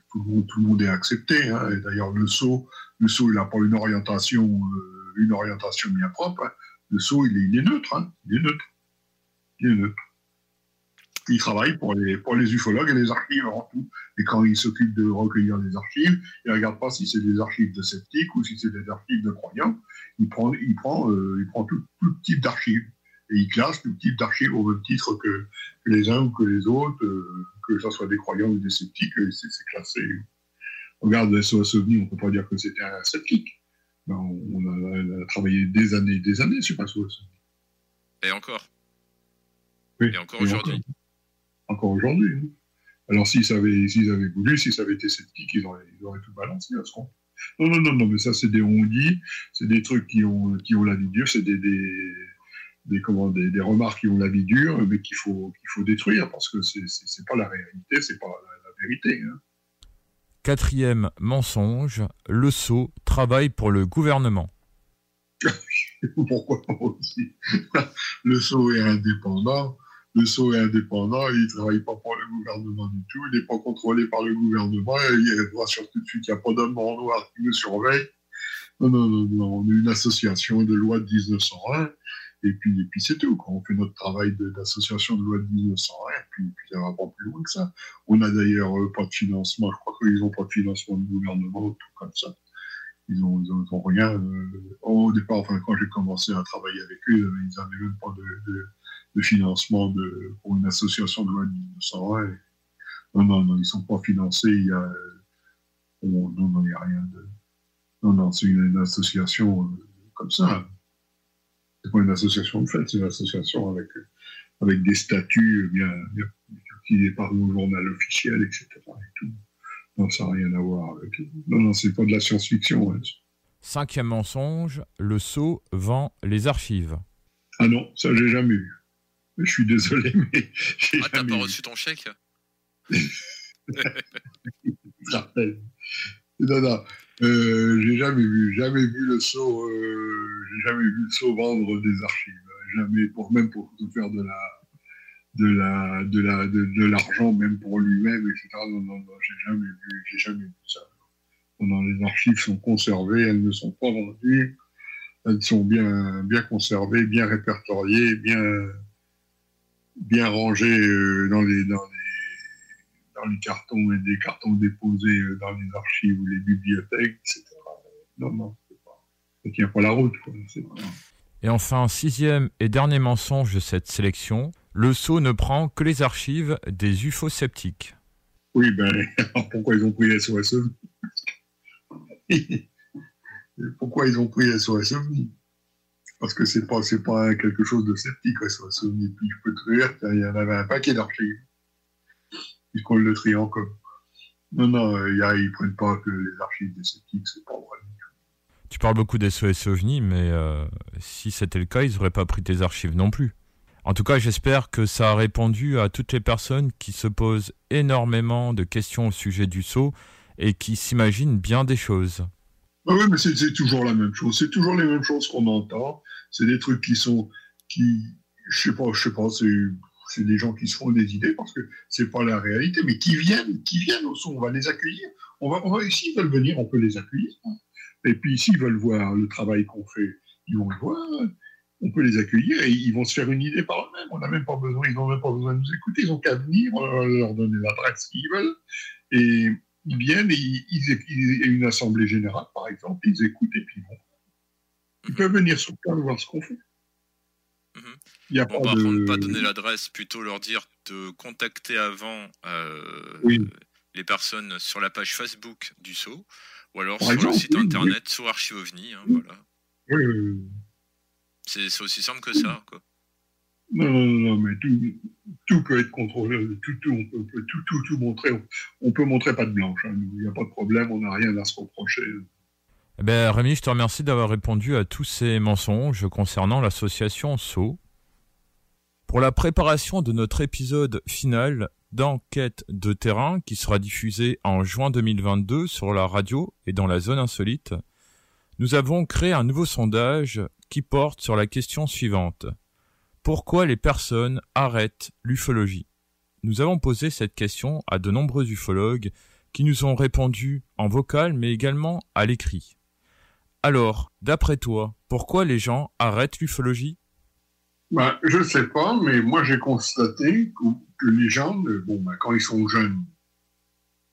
le monde, est accepté. hein. Et d'ailleurs, le saut, le saut, il n'a pas une orientation, euh, une orientation bien propre. hein. Le saut, il est, neutre. hein. Il est neutre. Il est neutre. Il travaille pour les, pour les ufologues et les archives avant tout. Et quand il s'occupe de recueillir les archives, il ne regarde pas si c'est des archives de sceptiques ou si c'est des archives de croyants. Il prend, il prend, euh, il prend tout type d'archives. Et il classe tout type d'archives au même titre que, que les uns ou que les autres, euh, que ce soit des croyants ou des sceptiques, c'est c'est classé. Regarde le SOS OVNI, on ne peut pas dire que c'était un sceptique. Ben, on, on a, on a travaillé des années et des années sur SOS OVNI. Et encore. Oui, Et encore aujourd'hui. Encore aujourd'hui. hein. Alors, s'ils avaient, s'ils avaient voulu, si ça avait été sceptique, ils auraient, ils auraient tout balancé à ce compte. Non, non, non, non, mais ça, c'est des on-dit, c'est des trucs qui ont, qui ont la vie dure, c'est des, des, des, comment, des, des remarques qui ont la vie dure, mais qu'il faut, qu'il faut détruire parce que c'est, c'est pas la réalité, c'est pas la, la vérité. hein. Quatrième mensonge, le sceau travaille pour le gouvernement. Pourquoi pas aussi? Le SO est indépendant. Le SO est indépendant, il ne travaille pas pour le gouvernement du tout, il n'est pas contrôlé par le gouvernement, il voit sur tout de suite qu'il n'y a pas d'homme en noir qui le surveille. Non, non, non, non, on est une association de loi de 1901, et puis, et puis c'est tout. On fait notre travail d'association de loi de 1901, et puis, puis ça va pas plus loin que ça. On n'a d'ailleurs euh, pas de financement, je crois qu'ils n'ont pas de financement du gouvernement, tout comme ça. Ils ont, ils ont, rien. euh, au départ, enfin, quand j'ai commencé à travailler avec eux, ils n'avaient même pas de, financement pour une association de loi de 1901. Non, non, non, ils ne sont pas financés. Il y a, non, non, il n'y a rien de. Non, non, c'est une, association euh, comme ça. C'est pas une association de fait, c'est une association avec, avec des statuts bien, bien qui est paru au journal officiel, etc. Et tout. Non, ça n'a rien à voir avec. Non, non, c'est pas de la science-fiction. Hein. Cinquième mensonge, le sceau vend les archives. Ah non, ça j'ai jamais eu. Je suis désolé, mais j'ai Ah, t'as pas reçu ton chèque? Non, non, j'ai jamais vu, jamais vu le sceau, euh, jamais vu le vendre des archives. Jamais, même pour faire de la, de la, de la, de, l'argent, même pour lui-même, etc. Non, non, non, j'ai jamais vu, j'ai jamais vu ça. Non, les archives sont conservées, elles ne sont pas vendues, elles sont bien, bien conservées, bien répertoriées, bien, bien rangées euh, dans les, dans les, les cartons et des cartons déposés euh, dans les archives ou les bibliothèques, etc. Non, non, c'est pas, ça tient pas la route, quoi. Et enfin, sixième et dernier mensonge de cette sélection, le sceau ne prend que les archives des UFO sceptiques. Oui, ben, pourquoi ils ont pris SOS Pourquoi ils ont pris SOS Parce que c'est pas, c'est pas quelque chose de sceptique, SOS Puis je peux te dire qu'il y en avait un paquet d'archives. Puisqu'on le trie encore. Non, non, y a, ils prennent pas que les archives des sceptiques, c'est pas vrai. Tu parles beaucoup des SOS OVNI, mais euh, si c'était le cas, ils n'auraient pas pris tes archives non plus. En tout cas, j'espère que ça a répondu à toutes les personnes qui se posent énormément de questions au sujet du saut et qui s'imaginent bien des choses. Ah oui, mais c'est toujours la même chose. C'est toujours les mêmes choses qu'on entend. C'est des trucs qui sont, qui, je sais pas, je sais pas, c'est des gens qui se font des idées parce que c'est pas la réalité, mais qui viennent, qui viennent au son. On va les accueillir. On va, s'ils veulent venir, on peut les accueillir. Et puis s'ils veulent voir le travail qu'on fait, ils vont le voir on peut les accueillir et ils vont se faire une idée par eux-mêmes. On n'a même pas besoin, ils n'ont même pas besoin de nous écouter. Ils n'ont qu'à venir, on va leur donner l'adresse qu'ils veulent. Et ils viennent et ils, une assemblée générale, par exemple, ils écoutent et puis vont. Ils peuvent venir sur place voir ce qu'on fait. Il y a bon, pas par de... contre, pas donner l'adresse, plutôt leur dire de contacter avant euh, les personnes sur la page Facebook du SO, ou alors sur le site internet, sur Archivovni. Hein, voilà. Oui, c'est aussi simple que ça, quoi. Non, non, non, mais tout, peut être contrôlé, tout, tout, on peut, tout, tout, tout montrer. On peut montrer pas de blanche, hein. il n'y a pas de problème, on n'a rien à se reprocher. Eh ben, Rémi, je te remercie d'avoir répondu à tous ces mensonges concernant l'association SO. Pour la préparation de notre épisode final d'enquête de terrain qui sera diffusé en juin 2022 sur la radio et dans la zone insolite, nous avons créé un nouveau sondage qui porte sur la question suivante. Pourquoi les personnes arrêtent l'ufologie? Nous avons posé cette question à de nombreux ufologues qui nous ont répondu en vocal mais également à l'écrit. Alors, d'après toi, pourquoi les gens arrêtent l'ufologie? Bah, Je ne sais pas, mais moi j'ai constaté que, les gens, bon, bah, quand ils sont jeunes,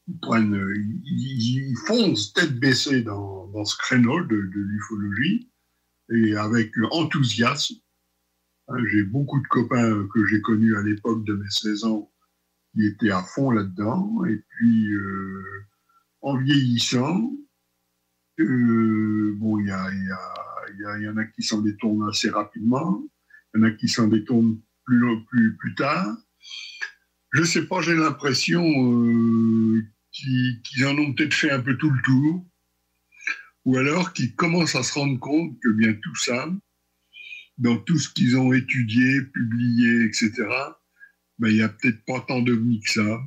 ils, prennent, ils, foncent tête baissée dans, ce créneau de l'ufologie et avec enthousiasme. Hein, j'ai beaucoup de copains que j'ai connus à l'époque de mes 16 ans qui étaient à fond là-dedans. Et puis, euh, en vieillissant, euh, bon, il y, y, a, y, en a qui s'en détournent assez rapidement, il y en a qui s'en détournent plus, plus, plus tard. Je sais pas, j'ai l'impression euh, qu'ils en ont peut-être fait un peu tout le tour ou alors qu'ils commencent à se rendre compte que bien tout ça, dans tout ce qu'ils ont étudié, publié, etc., ben, il n'y a peut-être pas tant d'ovnis que ça.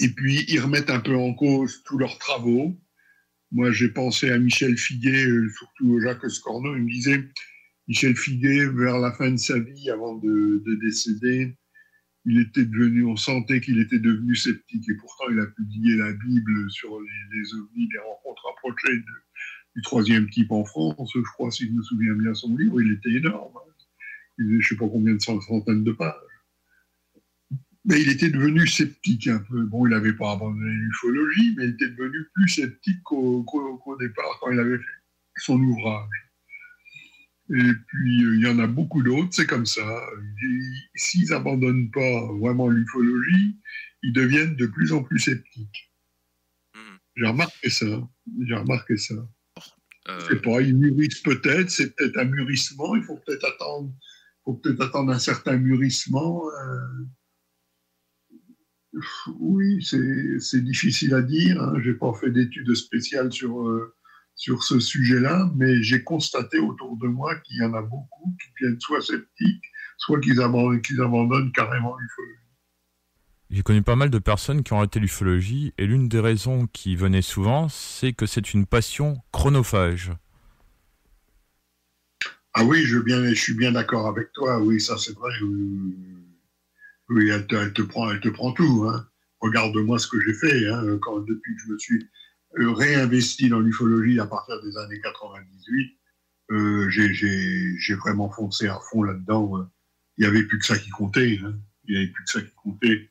Et, puis, ils remettent un peu en cause tous leurs travaux. Moi, j'ai pensé à Michel Figuet, euh, surtout Jacques Scorno. Il me disait, Michel Figuet, vers la fin de sa vie, avant de décéder, il était devenu, on sentait qu'il était devenu sceptique et pourtant il a publié la Bible sur les, ovnis, les rencontres approchées du troisième type en France, je crois, si je me souviens bien son livre, il était énorme. Il faisait je ne sais pas combien de centaines de pages. Mais il était devenu sceptique un peu. Bon, il n'avait pas abandonné l'ufologie, mais il était devenu plus sceptique qu'au départ quand il avait fait son ouvrage. Et puis, il y en a beaucoup d'autres, c'est comme ça. S'ils n'abandonnent pas vraiment l'ufologie, ils deviennent de plus en plus sceptiques. J'ai remarqué ça. J'ai remarqué ça. Euh... sais pas, ils mûrissent peut-être, c'est peut-être un mûrissement, il faut peut-être attendre, faut peut-être attendre un certain mûrissement. Euh. Oui, c'est difficile à dire. Hein. Je n'ai pas fait d'études spéciales sur, euh, sur ce sujet-là, mais j'ai constaté autour de moi qu'il y en a beaucoup qui viennent soit sceptiques, soit qu'ils abandonnent, abandonnent carrément l'ufologie. J'ai connu pas mal de personnes qui ont arrêté l'ufologie, et l'une des raisons qui venait souvent, c'est que c'est une passion chronophage. Ah oui, je, bien, je suis bien d'accord avec toi, oui, ça c'est vrai. Oui, elle te, prend, elle te prend tout. Hein. Regarde-moi ce que j'ai fait hein, quand, depuis que je me suis réinvesti dans l'ufologie à partir des années 98. Euh, j'ai vraiment foncé à fond là-dedans. Il n'y avait plus que ça qui comptait. Hein. Il n'y avait plus que ça qui comptait.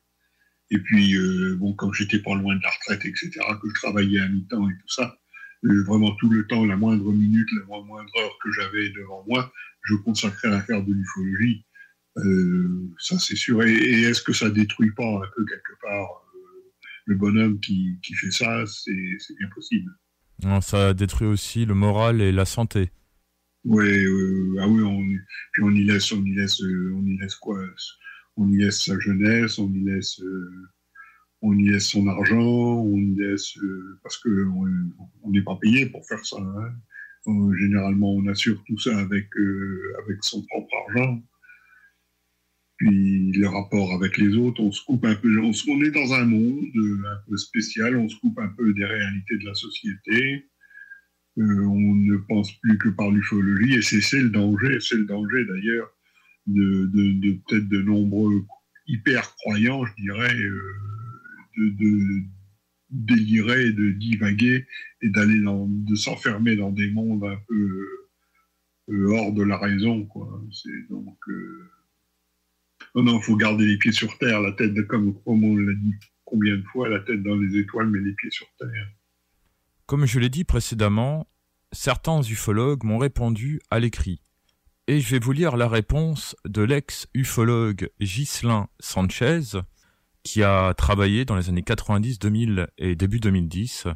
Et puis, euh, bon, quand j'étais pas loin de la retraite, etc., que je travaillais à mi-temps et tout ça, euh, vraiment tout le temps, la moindre minute, la moindre heure que j'avais devant moi, je consacrais à faire de l'ufologie. Euh, ça, c'est sûr. Et, est-ce que ça détruit pas un peu quelque part le bonhomme qui, qui fait ça C'est bien possible. Non, ça détruit aussi le moral et la santé. Oui, ah oui, on, puis on y laisse, on y laisse, on y laisse quoi? On y laisse sa jeunesse, on y laisse, euh, on y laisse son argent, on y laisse euh, parce que on n'est pas payé pour faire ça. Hein. Euh, généralement, on assure tout ça avec avec son propre argent. Puis le rapport avec les autres, on se coupe un peu. On, est dans un monde un peu spécial. On se coupe un peu des réalités de la société. on ne pense plus que par l'ufologie, et c'est le danger. C'est le danger d'ailleurs de, peut-être de nombreux hyper croyants, je dirais, euh, de, délirer, de divaguer et d'aller de s'enfermer dans des mondes un peu euh, hors de la raison, quoi. C'est donc non, non, faut garder les pieds sur terre, la tête, comme, comme on l'a dit combien de fois, la tête dans les étoiles, mais les pieds sur terre. Comme je l'ai dit précédemment, certains ufologues m'ont répondu à l'écrit et je vais vous lire la réponse de l'ex-ufologue Ghislain Sanchez, qui a travaillé dans les années 90, 2000 et début 2010.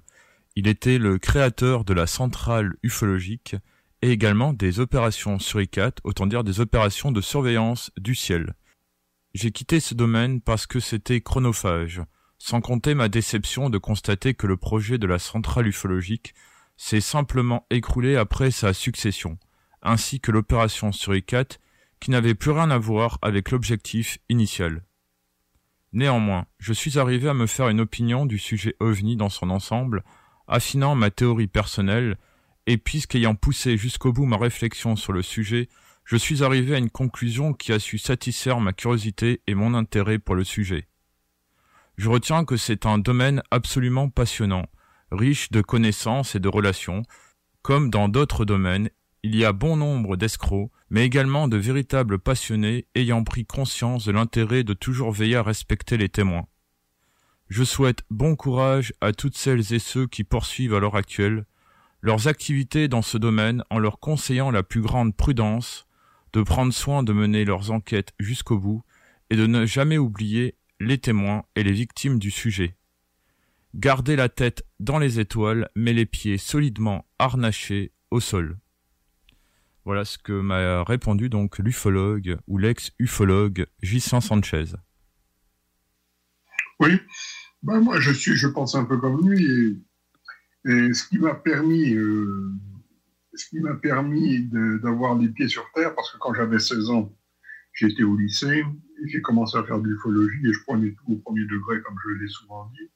Il était le créateur de la centrale ufologique et également des opérations suricat, autant dire des opérations de surveillance du ciel. J'ai quitté ce domaine parce que c'était chronophage, sans compter ma déception de constater que le projet de la centrale ufologique s'est simplement écroulé après sa succession ainsi que l'opération Suricat, qui n'avait plus rien à voir avec l'objectif initial. Néanmoins, je suis arrivé à me faire une opinion du sujet OVNI dans son ensemble, affinant ma théorie personnelle, et puisqu'ayant poussé jusqu'au bout ma réflexion sur le sujet, je suis arrivé à une conclusion qui a su satisfaire ma curiosité et mon intérêt pour le sujet. Je retiens que c'est un domaine absolument passionnant, riche de connaissances et de relations, comme dans d'autres domaines, il y a bon nombre d'escrocs, mais également de véritables passionnés ayant pris conscience de l'intérêt de toujours veiller à respecter les témoins. Je souhaite bon courage à toutes celles et ceux qui poursuivent à l'heure actuelle leurs activités dans ce domaine en leur conseillant la plus grande prudence, de prendre soin de mener leurs enquêtes jusqu'au bout et de ne jamais oublier les témoins et les victimes du sujet. Gardez la tête dans les étoiles, mais les pieds solidement harnachés au sol. Voilà ce que m'a répondu donc l'ufologue ou l'ex-ufologue Gislain Sanchez. Oui, ben moi je suis, je pense un peu comme lui. Et, ce qui m'a permis, euh, ce qui m'a permis d'avoir les pieds sur terre, parce que quand j'avais 16 ans, j'étais au lycée, j'ai commencé à faire de l'ufologie et je prenais tout au premier degré, comme je l'ai souvent dit.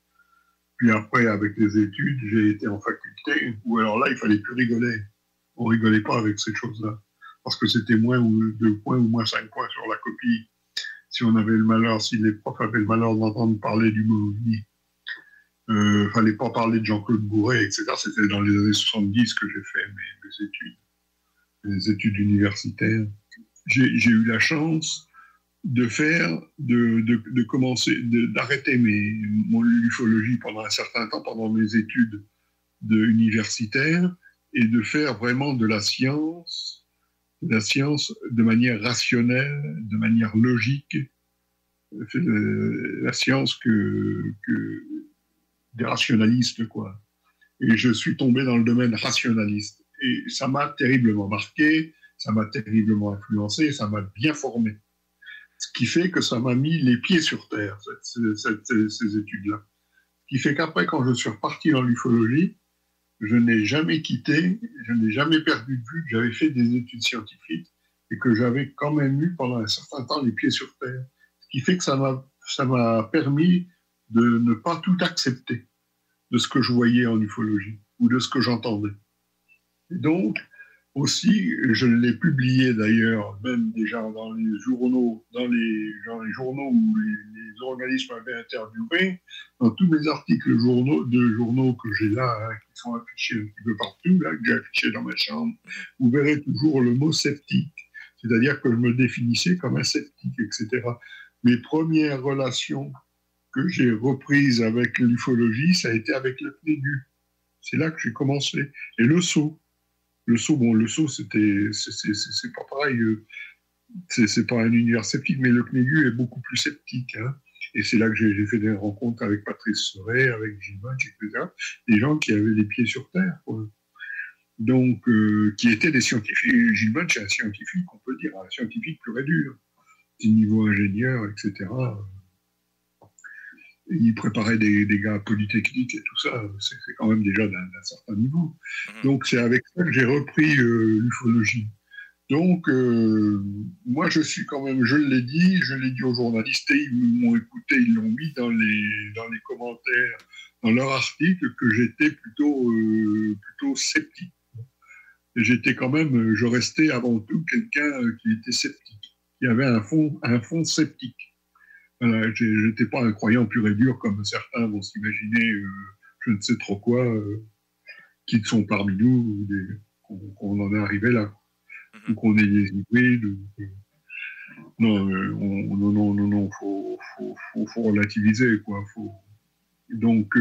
Puis après, avec les études, j'ai été en faculté, où alors là, il fallait plus rigoler on rigolait pas avec cette chose-là. Parce que c'était moins ou deux points ou moins cinq points sur la copie. Si on avait le malheur, si les profs avaient le malheur d'entendre parler du mot euh, fallait pas parler de Jean-Claude Bourret, etc. C'était dans les années 70 que j'ai fait mes, études, mes études universitaires. J'ai eu la chance de faire, de, de, de commencer, d'arrêter mon ufologie pendant un certain temps, pendant mes études de universitaires, et de faire vraiment de la science la science de manière rationnelle, de manière logique, la science que des rationalistes, quoi. Et je suis tombé dans le domaine rationaliste. Et ça m'a terriblement marqué, ça m'a terriblement influencé, ça m'a bien formé. Ce qui fait que ça m'a mis les pieds sur terre, ces études-là. Ce qui fait qu'après, quand je suis reparti dans l'ufologie, je n'ai jamais quitté, je n'ai jamais perdu de vue que j'avais fait des études scientifiques et que j'avais quand même eu pendant un certain temps les pieds sur terre. Ce qui fait que ça m'a permis de ne pas tout accepter de ce que je voyais en ufologie ou de ce que j'entendais. Donc, aussi, je l'ai publié d'ailleurs, même déjà dans les journaux, dans les, journaux où les, organismes m'avaient interviewé, dans tous mes articles journaux, de journaux que j'ai là, hein, qui sont affichés un petit peu partout, là, que j'ai affichés dans ma chambre, vous verrez toujours le mot sceptique. C'est-à-dire que je me définissais comme un sceptique, etc. Mes premières relations que j'ai reprises avec l'ufologie, ça a été avec le PNEGU. C'est là que j'ai commencé. Et le saut. Le saut, bon, le saut, c'était, c'est pas pareil. Euh, c'est pas un univers sceptique, mais le CNEGU est beaucoup plus sceptique. Hein. Et c'est là que j'ai fait des rencontres avec Patrice Soret, avec Gilles etc. Des gens qui avaient les pieds sur terre. Donc, euh, qui étaient des scientifiques. Gilles c'est un scientifique, on peut dire, un scientifique pur et dur. Niveau ingénieur, etc il préparait des, des, gars polytechniques et tout ça, c'est quand même déjà d'un certain niveau. Mhm. Donc c'est avec ça que j'ai repris euh, l'ufologie. Donc euh, moi je suis quand même, je l'ai dit, je l'ai dit aux journalistes et ils m'ont écouté, ils l'ont mis dans les, dans les commentaires, dans leur article, que j'étais plutôt, euh, plutôt sceptique. J'étais quand même, je restais avant tout quelqu'un qui était sceptique, qui avait un fond, un fond sceptique. Voilà, j'étais pas un croyant pur et dur comme certains vont s'imaginer, euh, je ne sais trop quoi, euh, qui sont parmi nous, qu'on en est arrivé là, ou qu'on est des hybrides. Euh, non, non, non, non, non, faut, faut, faut, relativiser, quoi. Faut, donc,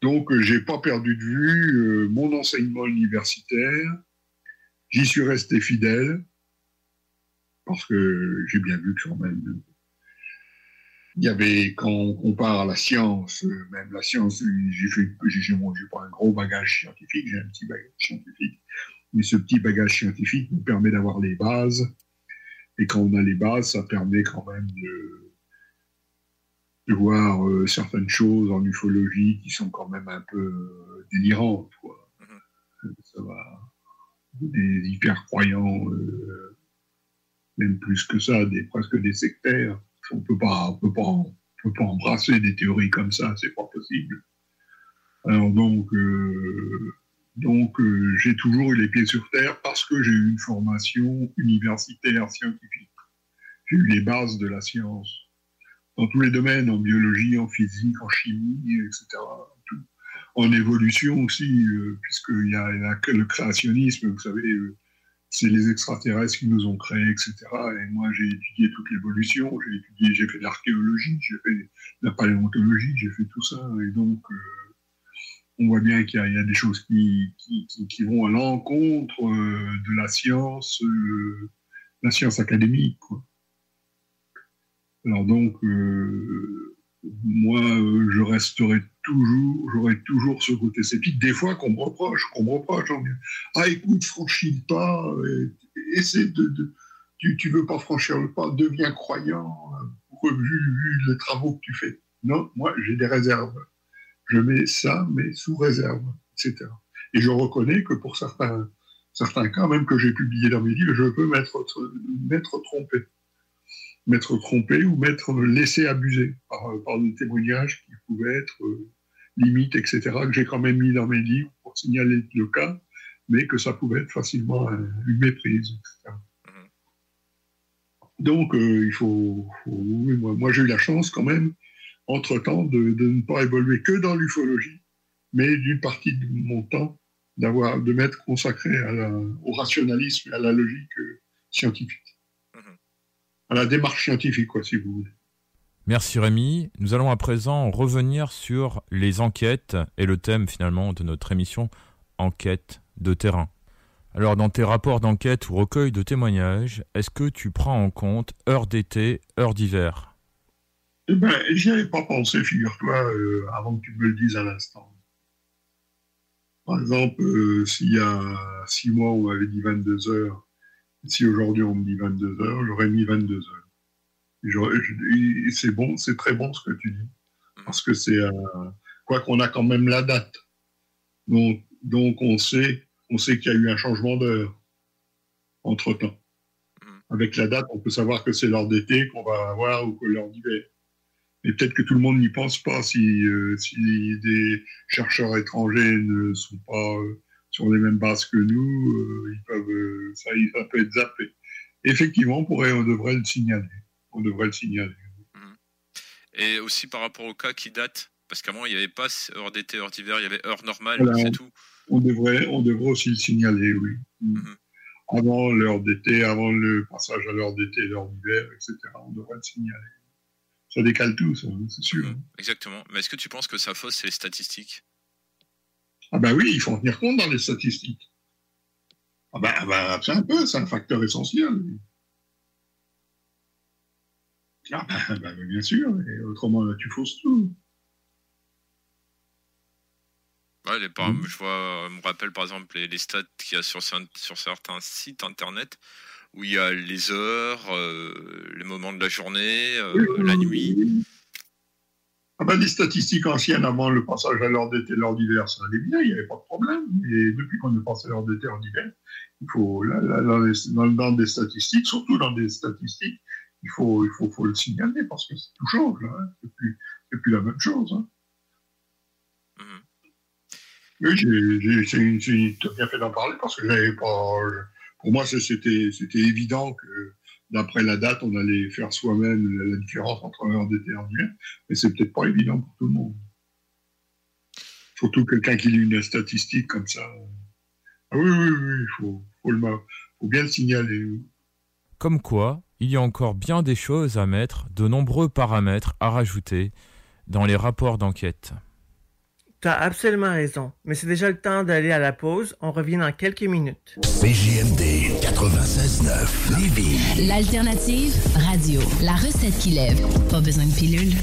donc, j'ai pas perdu de vue mon enseignement universitaire. J'y suis resté fidèle parce que j'ai bien vu que quand même il y avait, quand on compare la science, euh, même la science, j'ai fait, j'ai, pas un gros bagage scientifique, j'ai un petit bagage scientifique, mais ce petit bagage scientifique nous permet d'avoir les bases, et quand on a les bases, ça permet quand même de, de voir euh, certaines choses en ufologie qui sont quand même un peu euh, délirantes, quoi. Mm-hmm. Ça va. Des hyper croyants, même plus que ça, des, presque des sectaires on peut pas, peut pas, peut pas embrasser des théories comme ça, c'est pas possible. Alors donc, euh, donc euh, j'ai toujours eu les pieds sur terre parce que j'ai eu une formation universitaire scientifique. J'ai eu les bases de la science dans tous les domaines, en biologie, en physique, en chimie, etc. En évolution aussi, euh, puisqu'il y, a le créationnisme, vous savez, c'est les extraterrestres qui nous ont créés, etc. Et moi, j'ai étudié toute l'évolution, j'ai étudié, j'ai fait de l'archéologie, j'ai fait de la paléontologie, j'ai fait tout ça. Et donc, euh, on voit bien qu'il y, a des choses qui, vont à l'encontre euh, de la science, euh, la science académique. Alors donc, moi, je resterai toujours, j'aurai toujours ce côté sceptique. Des fois qu'on me reproche, qu'on me reproche, ah écoute, franchis le pas, essaie de, tu, tu veux pas franchir le pas, deviens croyant, vu, les travaux que tu fais. Non, moi j'ai des réserves. Je mets ça, mais sous réserve, etc. Et je reconnais que pour certains, certains cas, même que j'ai publié dans mes livres, je peux m'être trompé m'être trompé ou m'être laissé abuser par, des témoignages qui pouvaient être euh, limites, etc., que j'ai quand même mis dans mes livres pour signaler le cas, mais que ça pouvait être facilement une méprise, etc. Mm-hmm. Donc, euh, il faut. moi, j'ai eu la chance quand même, entre-temps, de, ne pas évoluer que dans l'ufologie, mais d'une partie de mon temps d'avoir de m'être consacré au rationalisme et à la logique euh, scientifique à la démarche scientifique, quoi, si vous voulez. Merci Rémi. Nous allons à présent revenir sur les enquêtes et le thème finalement de notre émission, enquête de terrain. Alors, dans tes rapports d'enquête ou recueil de témoignages, est-ce que tu prends en compte heure d'été, heure d'hiver? Eh ben, j'y avais pas pensé, figure-toi, euh, avant que tu me le dises à l'instant. Par exemple, euh, s'il y a six mois, on m'avait dit 22 heures, si aujourd'hui on me dit 22 heures, j'aurais mis 22 heures. C'est bon, c'est très bon ce que tu dis. Parce que c'est, euh, quoi qu'on a quand même la date. Donc, donc on sait on sait qu'il y a eu un changement d'heure entre-temps. Hmm. Avec la date, on peut savoir que c'est l'heure d'été qu'on va avoir ou que l'heure d'hiver. Mais peut-être que tout le monde n'y pense pas si, euh, si des chercheurs étrangers ne sont pas euh, sur les mêmes bases que nous, euh, ils peuvent, ça, ça, peut être zappé. Effectivement, on, pourrait, on devrait le signaler. On devrait le signaler. Hmm. Et aussi par rapport au cas qui date, parce qu'avant, il n'y avait pas heure d'été, heure d'hiver, il y avait heure normale, c'est tout on devrait, on devrait aussi le signaler, oui. Mhm. Avant l'heure d'été, avant le passage à l'heure d'été, l'heure d'hiver, etc. On devrait le signaler. Ça décale tout, ça, hein, c'est sûr. Mhm. Exactement. Mais est-ce que tu penses que ça fausse les statistiques? Ah ben oui, il faut en tenir compte dans les statistiques. Ah ben, ben c'est un peu, c'est un facteur essentiel. Ah ben, ben, bien sûr, et autrement tu fausses tout. Ouais, les, mmh. Je vois, me rappelle par exemple les, stats qu'il y a sur, sur, certains sites internet où il y a les heures, euh, les moments de la journée, euh, la nuit. Ah ben, les statistiques anciennes avant le passage à l'heure d'été, l'heure d'hiver, ça allait bien, il n'y avait pas de problème. Et depuis qu'on est passé à l'heure d'été, l'heure d'hiver, il faut, là, dans, dans, des statistiques, surtout dans des statistiques, il faut, il faut, faut le signaler parce que tout change, hein. c'est plus, plus, la même chose. Hein. Oui, j'ai bien fait d'en parler parce que j'avais pas. Pour moi, c'était évident que d'après la date, on allait faire soi-même la différence entre heure d'été et heure d'hiver, mais c'est peut-être pas évident pour tout le monde. Surtout quelqu'un qui lit une statistique comme ça. Ah oui, oui, oui, il faut, faut, faut bien le signaler. Comme quoi, il y a encore bien des choses à mettre, de nombreux paramètres à rajouter dans les rapports d'enquête. T'as absolument raison, mais c'est déjà le temps d'aller à la pause. On revient dans quelques minutes. CJMD 96.9 Lévis. L'alternative radio. La recette qui lève. Pas besoin de pilule.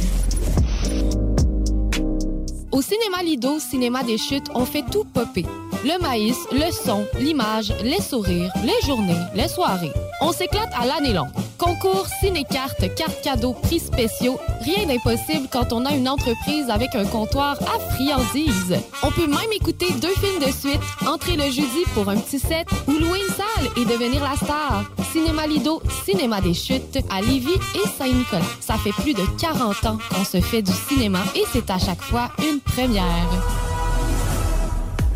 Au cinéma Lido, cinéma des chutes, on fait tout popper. Le maïs, le son, l'image, les sourires, les journées, les soirées. On s'éclate à l'année longue. Concours, ciné-cartes, cartes cadeaux, prix spéciaux, rien d'impossible quand on a une entreprise avec un comptoir à friandises. On peut même écouter deux films de suite, entrer le jeudi pour un petit set ou louer une salle et devenir la star. Cinéma Lido, Cinéma des Chutes, à Lévis et Saint-Nicolas. Ça fait plus de 40 ans qu'on se fait du cinéma et c'est à chaque fois une première.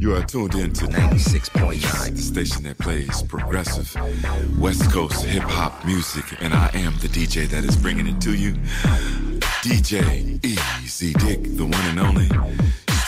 You are tuned in to 96.9, the station that plays progressive West Coast hip hop music, and I am the DJ that is bringing it to you. DJ Easy Dick, the one and only.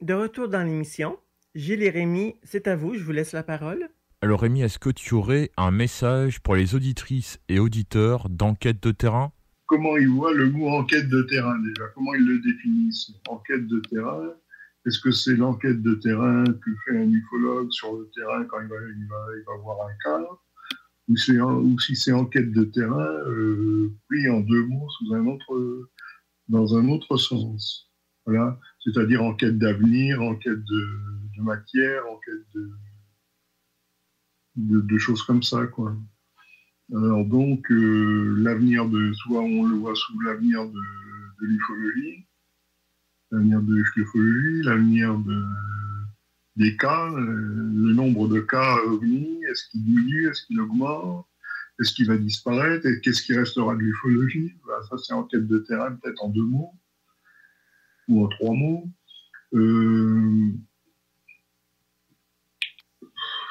De retour dans l'émission, Gilles et Rémi, c'est à vous, je vous laisse la parole. Alors Rémi, est-ce que tu aurais un message pour les auditrices et auditeurs d'enquête de terrain? Comment ils voient le mot enquête de terrain déjà? Comment ils le définissent? Enquête de terrain, est-ce que c'est l'enquête de terrain que fait un ufologue sur le terrain quand il va, il va, il va voir un cas ou, si c'est enquête de terrain euh, en deux mots sous un autre, dans un autre sens voilà, c'est-à-dire en quête d'avenir, en quête de, matière, en quête de, choses comme ça, quoi. Alors donc, euh, l'avenir de, soit on le voit sous l'avenir de l'ufologie, l'avenir de l'ufologie, l'avenir de, des cas, euh, le nombre de cas ovnis, est-ce qu'il diminue, est-ce qu'il augmente, est-ce qu'il va disparaître, et qu'est-ce qui restera de l'ufologie Ça, c'est en quête de terrain, peut-être en deux mots ou en trois mots. Euh,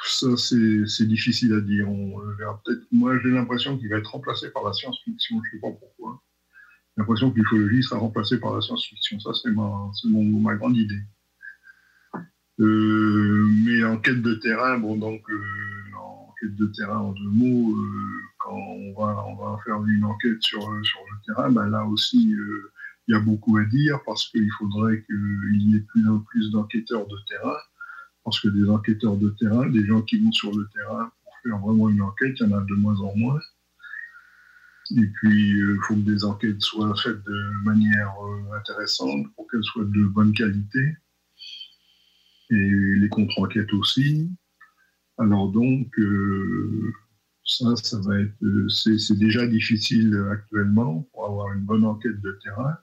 ça, c'est difficile à dire. Peut-être. Moi, j'ai l'impression qu'il va être remplacé par la science-fiction. Je ne sais pas pourquoi. L'impression que l'ufologie sera remplacée par la science-fiction. Ça, c'est ma, ma grande idée. Euh, mais en quête de terrain, bon, donc, euh, en quête de terrain, en deux mots, quand on va, on va faire une enquête sur, sur le terrain, ben là aussi, il y a beaucoup à dire parce qu'il faudrait qu'il y ait plus en plus d'enquêteurs de terrain, parce que des enquêteurs de terrain, des gens qui vont sur le terrain pour faire vraiment une enquête, il y en a de moins en moins. Et puis, il faut que des enquêtes soient faites de manière euh, intéressante, pour qu'elles soient de bonne qualité. Et les contre-enquêtes aussi. Alors donc, euh, ça, ça va être, c'est déjà difficile actuellement pour avoir une bonne enquête de terrain.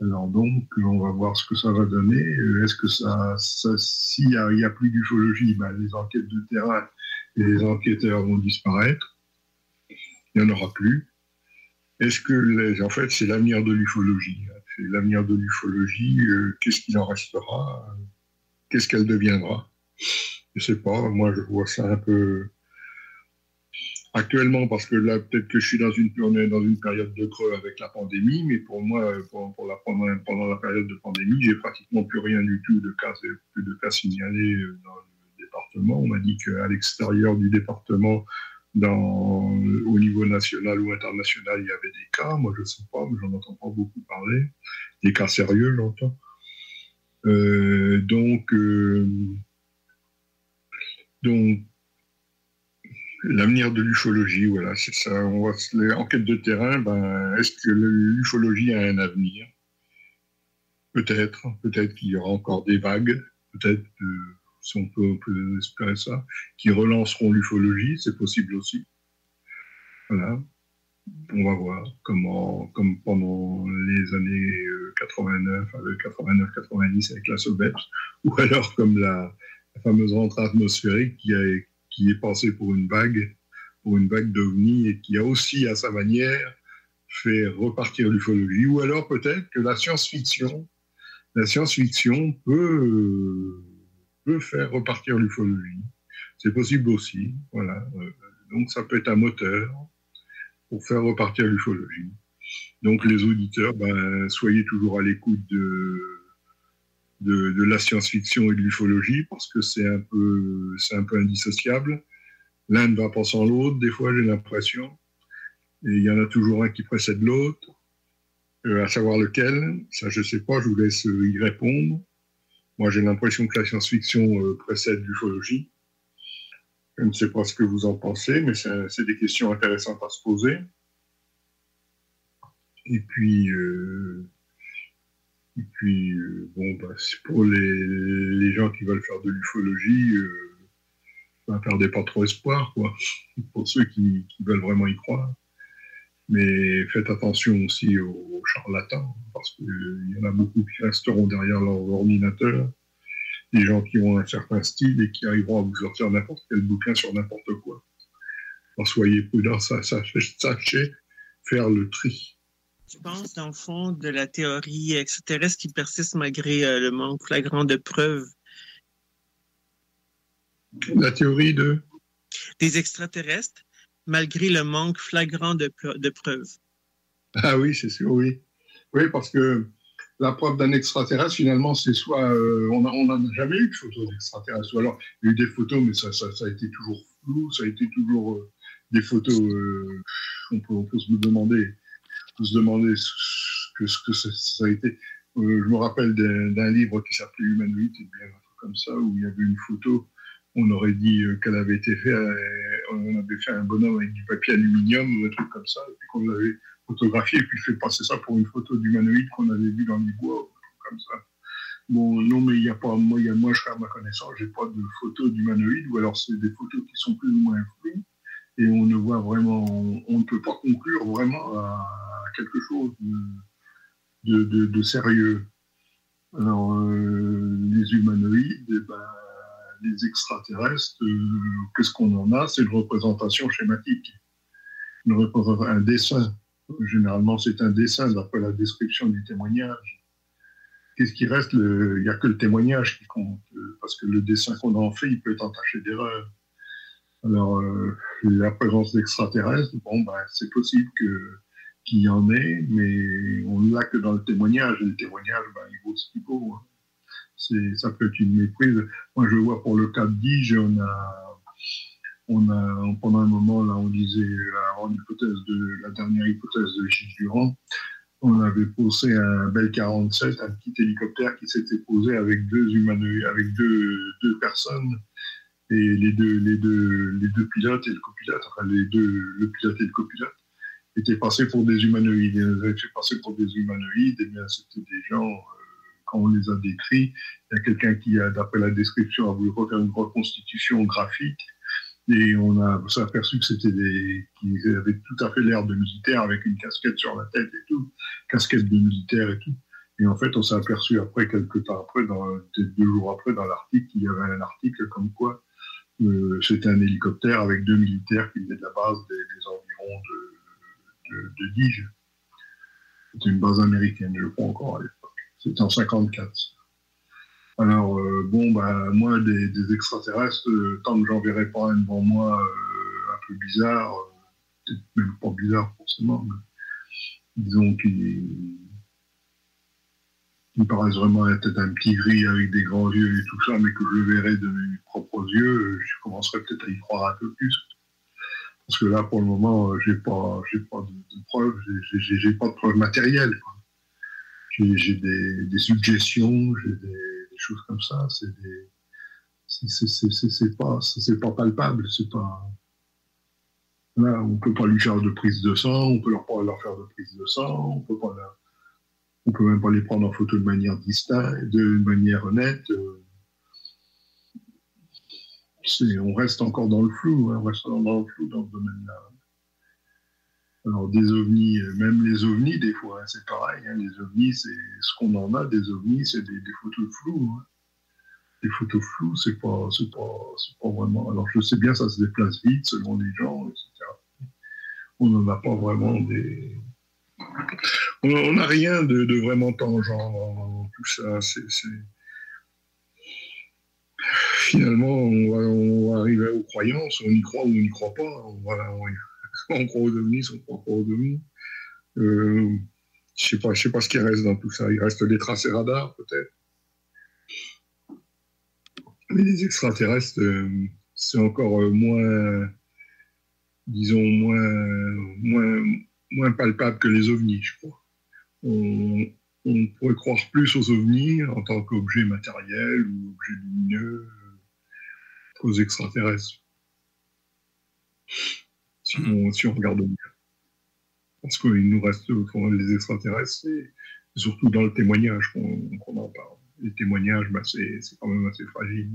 Alors donc, on va voir ce que ça va donner. Euh, est-ce que ça, s'il n'y a, a, plus d'ufologie, ben, les enquêtes de terrain et les enquêteurs vont disparaître. Il n'y en aura plus. Est-ce que, en fait, c'est l'avenir de l'ufologie. Hein. C'est l'avenir de l'ufologie. Euh, qu'est-ce qu'il en restera Qu'est-ce qu'elle deviendra? Je ne sais pas. Moi, je vois ça un peu actuellement parce que là, peut-être que je suis dans une, période de creux avec la pandémie, mais pour moi, pendant, la période de pandémie, j'ai pratiquement plus rien du tout de cas, plus de cas signalés euh, dans le département. On m'a dit qu'à l'extérieur du département, dans, au niveau national ou international, il y avait des cas. Moi, je ne sais pas, mais j'en entends pas beaucoup parler. Des cas sérieux, j'entends. Euh, donc, euh, donc, L'avenir de l'ufologie, voilà, c'est ça. On va se... Enquête de terrain, ben, est-ce que l'ufologie a un avenir? Peut-être, peut-être qu'il y aura encore des vagues, peut-être, euh, si on peut, espérer ça, qui relanceront l'ufologie, c'est possible aussi. Voilà. On va voir comment, comme pendant les années 89, avec 89-90 avec la Sobeps, ou alors comme la, fameuse rentrée atmosphérique qui a, qui est passé pour une vague, pour une vague d'ovnis et qui a aussi, à sa manière, fait repartir l'ufologie. Ou alors peut-être que la science-fiction, la science-fiction peut, faire repartir l'ufologie. C'est possible aussi, voilà. Donc ça peut être un moteur pour faire repartir l'ufologie. Donc les auditeurs, ben, soyez toujours à l'écoute de, de, la science-fiction et de l'ufologie parce que c'est un peu, un peu indissociable. L'un ne va pas sans l'autre, des fois j'ai l'impression. Et il y en a toujours un qui précède l'autre. Euh, à savoir lequel, ça je sais pas, je vous laisse y répondre. Moi j'ai l'impression que la science-fiction euh, précède l'ufologie. Je ne sais pas ce que vous en pensez, mais c'est des questions intéressantes à se poser. Et puis, euh, et puis, euh, bon, bah, pour les, gens qui veulent faire de l'ufologie, ne perdez pas trop espoir, quoi. pour ceux qui, veulent vraiment y croire. Mais faites attention aussi aux, charlatans, parce qu'il y en a beaucoup qui resteront derrière leur ordinateur, des gens qui ont un certain style et qui arriveront à vous sortir n'importe quel bouquin sur n'importe quoi. Alors soyez prudents, sachez faire le tri tu penses, dans le fond, de la théorie extraterrestre qui persiste malgré euh, le manque flagrant de preuves? La théorie de? Des extraterrestres, malgré le manque flagrant de, preuves. Ah oui, c'est sûr, oui. Oui, parce que la preuve d'un extraterrestre, finalement, c'est soit. Euh, on n'a jamais eu de photos d'extraterrestres. Ou alors, il y a eu des photos, mais ça, a été toujours flou, ça a été toujours euh, des photos. on, peut, on peut se demander se demander ce que, ça, a été. Euh, je me rappelle d'un livre qui s'appelait Humanoïde, et bien un truc comme ça, où il y avait une photo. On aurait dit euh, qu'elle avait été faite, euh, on avait fait un bonhomme avec du papier aluminium ou un truc comme ça, et puis qu'on l'avait photographié, et puis fait passer ça pour une photo d'humanoïde qu'on avait vu dans les bois, ou un truc comme ça. Bon, non, mais il n'y a pas, moi, moi, je à ma connaissance, j'ai pas de photos d'humanoïde, ou alors c'est des photos qui sont plus ou moins floues, et on ne voit vraiment, on ne peut pas conclure vraiment à, quelque chose de, sérieux. Alors, euh, les humanoïdes, eh ben, les extraterrestres, euh, qu'est-ce qu'on en a? C'est une représentation schématique, un dessin. Généralement, c'est un dessin d'après la description du témoignage. Qu'est-ce qui reste? Il n'y a que le témoignage qui compte, euh, parce que le dessin qu'on en fait, il peut être entaché d'erreur. Alors, la présence d'extraterrestres, bon, ben, c'est possible qu'il y en ait, mais on ne l'a que dans le témoignage. Et le témoignage, ben, il vaut ce qu'il vaut. Hein. Ça peut être une méprise. Moi, je vois pour le de Dige, on a, on a, pendant un moment, là, on disait, de, la dernière hypothèse de Gilles Durand, on avait posé un Bell 47, un petit hélicoptère qui s'était posé avec deux humanoïdes, avec deux, deux personnes, et les deux, les deux, les deux pilotes et le copilote, enfin les deux, le pilote et le copilote étaient passés pour des humanoïdes. Avaient fait passer pour des humanoïdes, et bien c'était des gens, euh, quand on les a décrits, il y a quelqu'un qui, d'après la description, a voulu refaire une reconstitution graphique. Et on a s'est aperçu que c'était des, qui avaient tout à fait l'air de militaires avec une casquette sur la tête et tout, casquette de militaire et tout. Et en fait, on s'est aperçu après, quelques temps après, deux jours après, dans l'article, il y avait un article comme quoi euh, c'était un hélicoptère avec deux militaires qui venaient de la base des, environs de, de, Dige. C'était une base américaine, je crois encore. C'était en 54. Alors, euh, bon, bah, moi, des, extraterrestres, euh, tant que j'en verrai pas un devant moi euh, un peu bizarre, peut-être même pas bizarre forcément, mais disons qu'il me paraissent vraiment être un petit gris avec des grands yeux et tout ça, mais que je verrai de mes propres yeux, je commencerai peut-être à y croire un peu plus. Parce que là, pour le moment, j'ai pas, pas de, preuves, j'ai pas de preuves matérielles. J'ai des, des, suggestions, j'ai des, choses comme ça. C'est des, c'est pas, c'est pas palpable, c'est pas. Là, on peut pas lui faire de prise de sang, on peut leur pas leur faire de prise de sang, on peut pas on peut même pas les prendre en photo de manière distincte, de manière honnête. on reste encore dans le flou, hein, on reste dans le flou dans ce domaine-là. Alors des ovnis, même les ovnis, des fois, hein, c'est pareil. Hein, les ovnis, c'est ce qu'on en a des ovnis, c'est des, photos de flou. Hein. Des photos floues, c'est pas, pas, pas vraiment. Alors je sais bien, ça se déplace vite selon les gens, etc. On n'en a pas vraiment des. On n'a rien de, vraiment tangent dans tout ça. C'est, Finalement, on va, arriver aux croyances, on y croit ou on n'y croit pas. On va, ovnis, on croit pas aux ovnis. Euh, je sais pas, je sais pas ce qui reste dans tout ça. Il reste des tracés radars, peut-être. Mais les extraterrestres, euh, c'est encore euh, moins, disons, moins, moins, moins palpable que les ovnis, je crois. On, on pourrait croire plus aux ovnis en tant qu'objet matériel ou objet lumineux qu'aux extraterrestres si on, regarde bien. Parce qu'il nous reste les extraterrestres, et surtout dans le témoignage qu'on en parle. Les témoignages, bah, c'est quand même assez fragile.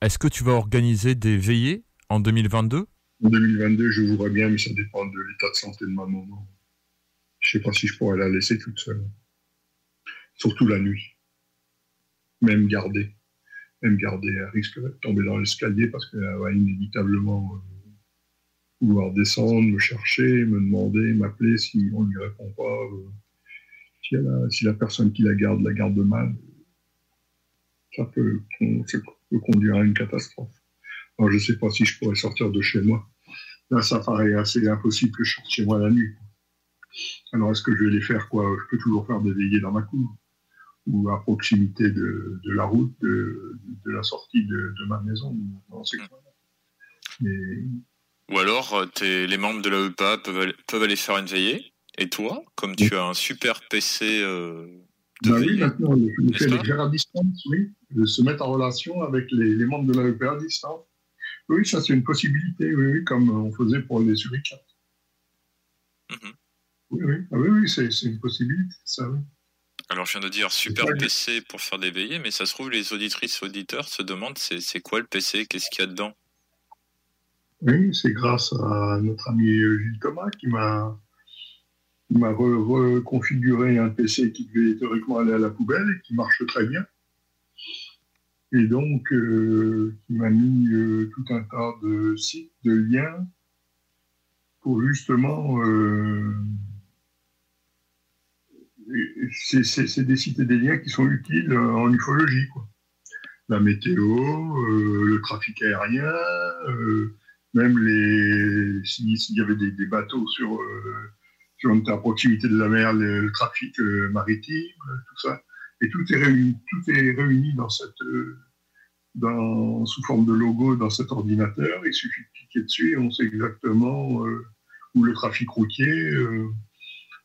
Est-ce que tu vas organiser des veillées en 2022 En 2022, je voudrais bien, mais ça dépend de l'état de santé de ma maman. Je sais pas si je pourrais la laisser toute seule. Surtout la nuit. Même garder. Même garder. Elle risque de tomber dans l'escalier parce qu'elle va inévitablement pouvoir descendre, me chercher, me demander, m'appeler si on ne lui répond pas, euh, si, la personne qui la garde la garde mal, ça peut, conduire à une catastrophe. Alors je ne sais pas si je pourrais sortir de chez moi. Là, ça paraît assez impossible que je sorte chez moi la nuit. Alors est-ce que je vais les faire quoi? Je peux toujours faire des veillées dans ma cour ou à proximité de, la route, de, la sortie de, ma maison. Mais ou alors, euh, les membres de la EPA peuvent, aller faire une veillée. Et toi, comme tu as un super PC euh, de bah Oui, maintenant, les à distance, oui. De se mettre en relation avec les, membres de la EPA à distance. Oui, ça c'est une possibilité, oui, oui, comme on faisait pour les suricates. Mhm. Oui, oui, ah, oui, oui c'est une possibilité, ça, oui. Alors, je viens de dire super PC pour faire des veillées, mais ça se trouve, les auditrices auditeurs se demandent c'est quoi le PC, qu'est-ce qu'il y a dedans? Oui, c'est grâce à notre ami Gilles Thomas qui m'a reconfiguré un PC qui devait théoriquement aller à la poubelle et qui marche très bien. Et donc, euh, qui m'a mis euh, tout un tas de sites, de liens, pour justement... Euh, c'est des sites et des liens qui sont utiles en ufologie. Quoi. La météo, le trafic aérien, même les s'il y avait des, bateaux sur euh, à proximité de la mer, le, trafic euh, maritime, tout ça, et tout est réuni, tout est réuni dans cette euh, dans, sous forme de logo dans cet ordinateur. Il suffit de cliquer dessus et on sait exactement où le trafic routier,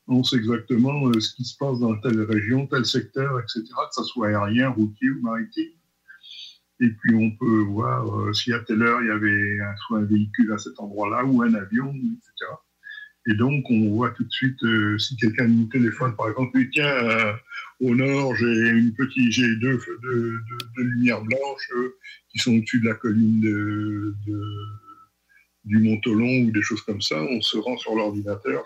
on sait exactement ce qui se passe dans telle région, tel secteur, etc., que ce soit aérien, routier ou maritime. Et puis on peut voir euh, si à telle heure il y avait soit un véhicule à cet endroit-là ou un avion, etc. Et donc on voit tout de suite euh, si quelqu'un nous téléphone, par exemple, tiens, euh, au nord j'ai une petite, j'ai deux, deux, deux, lumières blanches qui sont au-dessus de la colline de, du Mont-Olon ou des choses comme ça. On se rend sur l'ordinateur,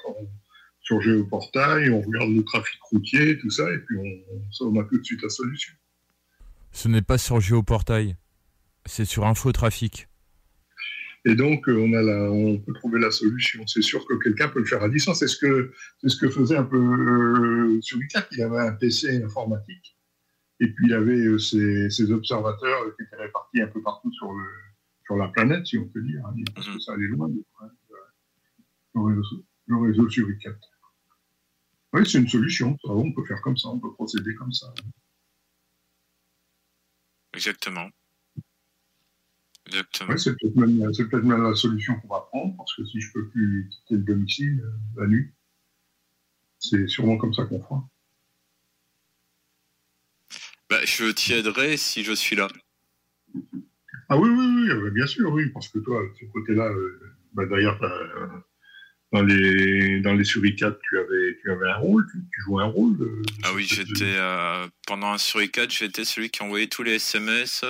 sur Géoportail, on regarde le trafic routier, tout ça, et puis on, on a tout de suite la solution. Ce n'est pas sur Géoportail, c'est sur Infotrafic. Et donc, euh, on, a la, on peut trouver la solution. C'est sûr que quelqu'un peut le faire à distance. C'est ce que, ce que faisait un peu euh, sur. Il avait un PC informatique. Et puis, il avait euh, ses, observateurs qui étaient répartis un peu partout sur, le, sur la planète, si on peut dire. Hein, parce que ça allait loin, le réseau, le réseau sur UCAT. Oui, c'est une solution. On peut faire comme ça, on peut procéder comme ça. Exactement. Exactement. c'est peut-être même, la solution qu'on va prendre, parce que si je peux plus quitter le domicile euh, la nuit, c'est sûrement comme ça qu'on fera. Bah, je t'y aiderai si je suis là. Ah oui, oui, oui, euh, bien sûr, oui, parce que toi, ce côté-là, euh, bah, d'ailleurs, dans les dans les suricates, tu avais tu avais un rôle, tu, jouais un rôle. ah oui, j'étais pendant un suricate, j'étais celui qui envoyait tous les SMS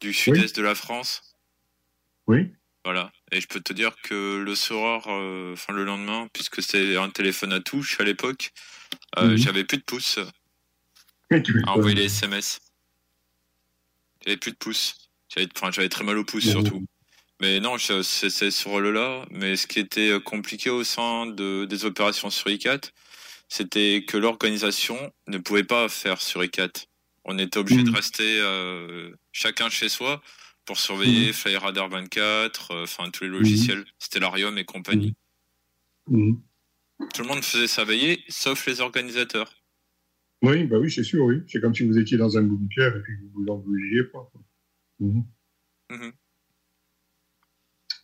du sud-est de la France. Oui. Voilà. Et je peux te dire que le soir, euh, enfin le lendemain, puisque c'était un téléphone à touche à l'époque, euh, mhm. j'avais plus de pouces à envoyer les SMS. J'avais plus de pouces. J'avais très mal au pouce surtout. Mais non, c'est ce rôle-là. Mais ce qui était euh, compliqué au sein de, des opérations sur ICAT, c'était que l'organisation ne pouvait pas faire sur ICAT. On était obligé de mm. rester euh, chacun chez soi pour surveiller mmh. FlyRadar 24, euh, enfin tous les logiciels, mm. Stellarium et compagnie. Mm. Tout le monde faisait sa veillée, sauf les organisateurs. Oui, bah oui, c'est sûr, oui. C'est comme si vous étiez dans un bunker et puis vous vous en pas.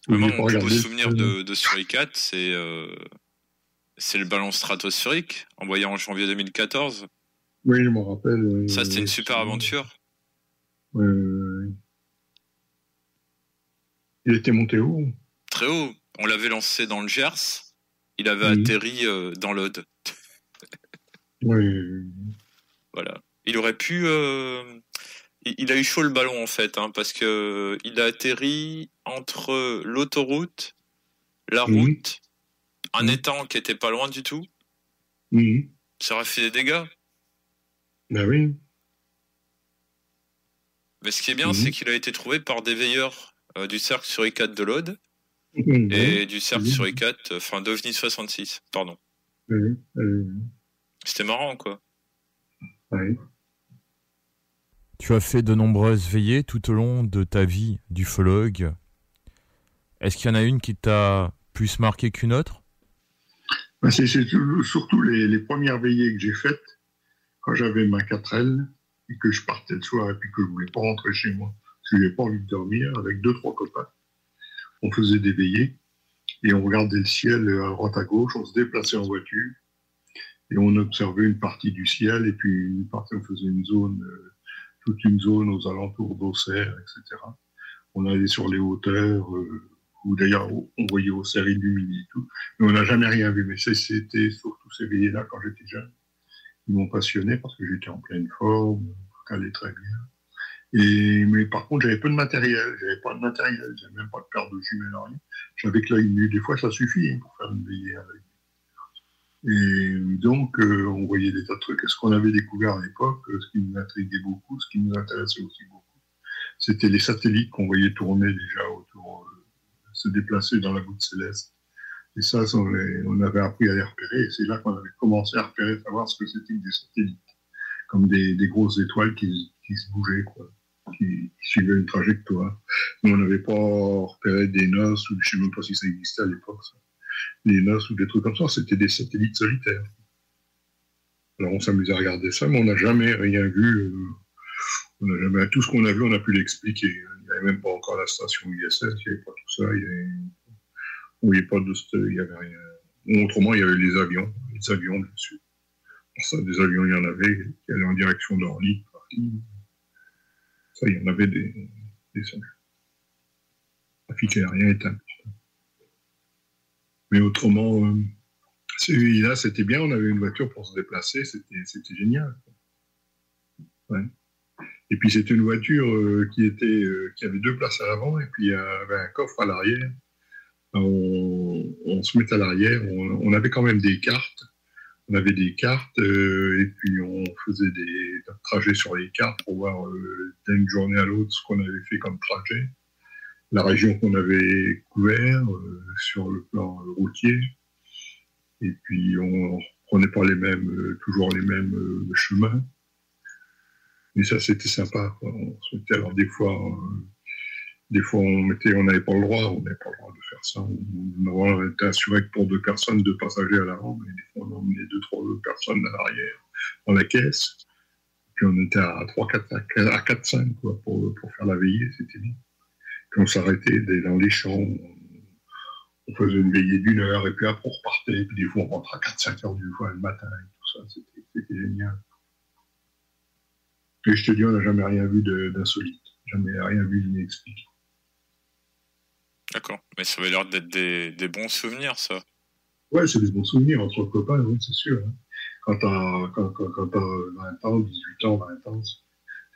Mon plus beau souvenir de, de Suricat, c'est euh, c'est le ballon stratosphérique envoyé en janvier 2014. Oui, je m'en rappelle. Ça, c'était une super aventure. Oui, Il était monté haut Très haut. On l'avait lancé dans le Gers. Il avait atterri euh, dans l'Aude. oui. Voilà. Il aurait pu. Euh, il a eu chaud le ballon en fait, hein, parce que il a atterri entre l'autoroute, la route, un étang qui était pas loin du tout. Ça aurait fait des dégâts. Ben oui. Mais ce qui est bien, c'est qu'il a été trouvé par des veilleurs euh, du cercle sur I4 de l'Aude et du cercle sur I4, enfin d'OVNI 66, pardon. C'était marrant, quoi. Oui. Tu as fait de nombreuses veillées tout au long de ta vie d'ufologue. Est-ce qu'il y en a une qui t'a plus marqué qu'une autre? Ben, C'est surtout les, premières veillées que j'ai faites quand j'avais ma 4L et que je partais le soir et puis que je voulais pas rentrer chez moi parce que n'avais pas envie de dormir avec deux trois copains. On faisait des veillées et on regardait le ciel à droite à gauche, on se déplaçait en voiture et on observait une partie du ciel et puis une partie on faisait une zone euh, toute une zone aux alentours d'Auxerre, etc. On allait sur les hauteurs, euh, où d'ailleurs on voyait Auxerre illuminé et tout, mais on n'a jamais rien vu. Mais c'était surtout ces veillées-là quand j'étais jeune qui m'ont passionné parce que j'étais en pleine forme, tout allait très bien. Et, mais par contre, j'avais peu de matériel, j'avais pas de matériel, j'avais même pas de paire de jumelles, rien. J'avais que l'œil nu. Des fois, ça suffit hein, pour faire une veillée avec. Et donc, euh, on voyait des tas de trucs. Ce qu'on avait découvert à l'époque, euh, ce qui nous intriguait beaucoup, ce qui nous intéressait aussi beaucoup, c'était les satellites qu'on voyait tourner déjà autour, euh, se déplacer dans la voûte céleste. Et ça, on, avait appris à les repérer. Et c'est là qu'on avait commencé à repérer, savoir ce que c'était que des satellites, comme des, grosses étoiles qui, se bougeaient, quoi, qui, suivaient une trajectoire. Nous, on n'avait pas repéré des noces, ou je ne sais même pas si ça existait à l'époque, ça des NAS ou des trucs comme ça, c'était des satellites solitaires. Alors on s'amusait à regarder ça, mais on n'a jamais rien vu. Euh, tout ce qu'on a vu, on a pu l'expliquer. Il n'y avait même pas encore la station ISS, il n'y avait pas tout ça. Il n'y avait, pas de, il y avait rien. autrement, il y avait les avions, les avions dessus. Ça, des avions, il y en avait qui allaient en direction d'Orly. Ça, il y en avait des, des Trafic aérien éteint. Mais autrement, euh, celui-là, c'était bien. On avait une voiture pour se déplacer. C'était génial. Et puis, c'était une voiture euh, qui, était, euh, qui avait deux places à l'avant et puis avait un coffre à l'arrière. On, se met à l'arrière. On, avait quand même des cartes. On avait des cartes et puis on faisait des, trajets sur les cartes pour voir d'une journée à l'autre ce qu'on avait fait comme trajet. La région qu'on avait couvert sur le plan routier. Et puis on prenait pas les mêmes, toujours les mêmes chemins. Mais ça, c'était sympa. On alors des fois, des fois, on mettait, on n'avait pas le droit, on n'avait pas le droit de faire ça. On, était assuré que pour deux personnes, deux passagers à l'avant, mais des fois, on emmenait deux, trois personnes à l'arrière, dans la caisse. Puis on était à 3, 4, à 4, 5, quoi, pour, pour faire la veillée, c'était bien. Puis on s'arrêtait dans les champs, on, faisait une veillée d'une heure, et puis après on repartait, et puis des fois on rentrait à 4, 5 heures du le matin, et tout ça, c'était génial. Et je te dis, on n'a jamais rien vu d'insolite, jamais rien vu d'inexpliqué. D'accord. Mais ça va l'air d'être des, des, bons souvenirs, ça. Ouais, c'est des bons souvenirs entre copains, oui, c'est sûr. Hein. Quand t'as quand, quand, quand 20 ans, 18 ans, 20 ans,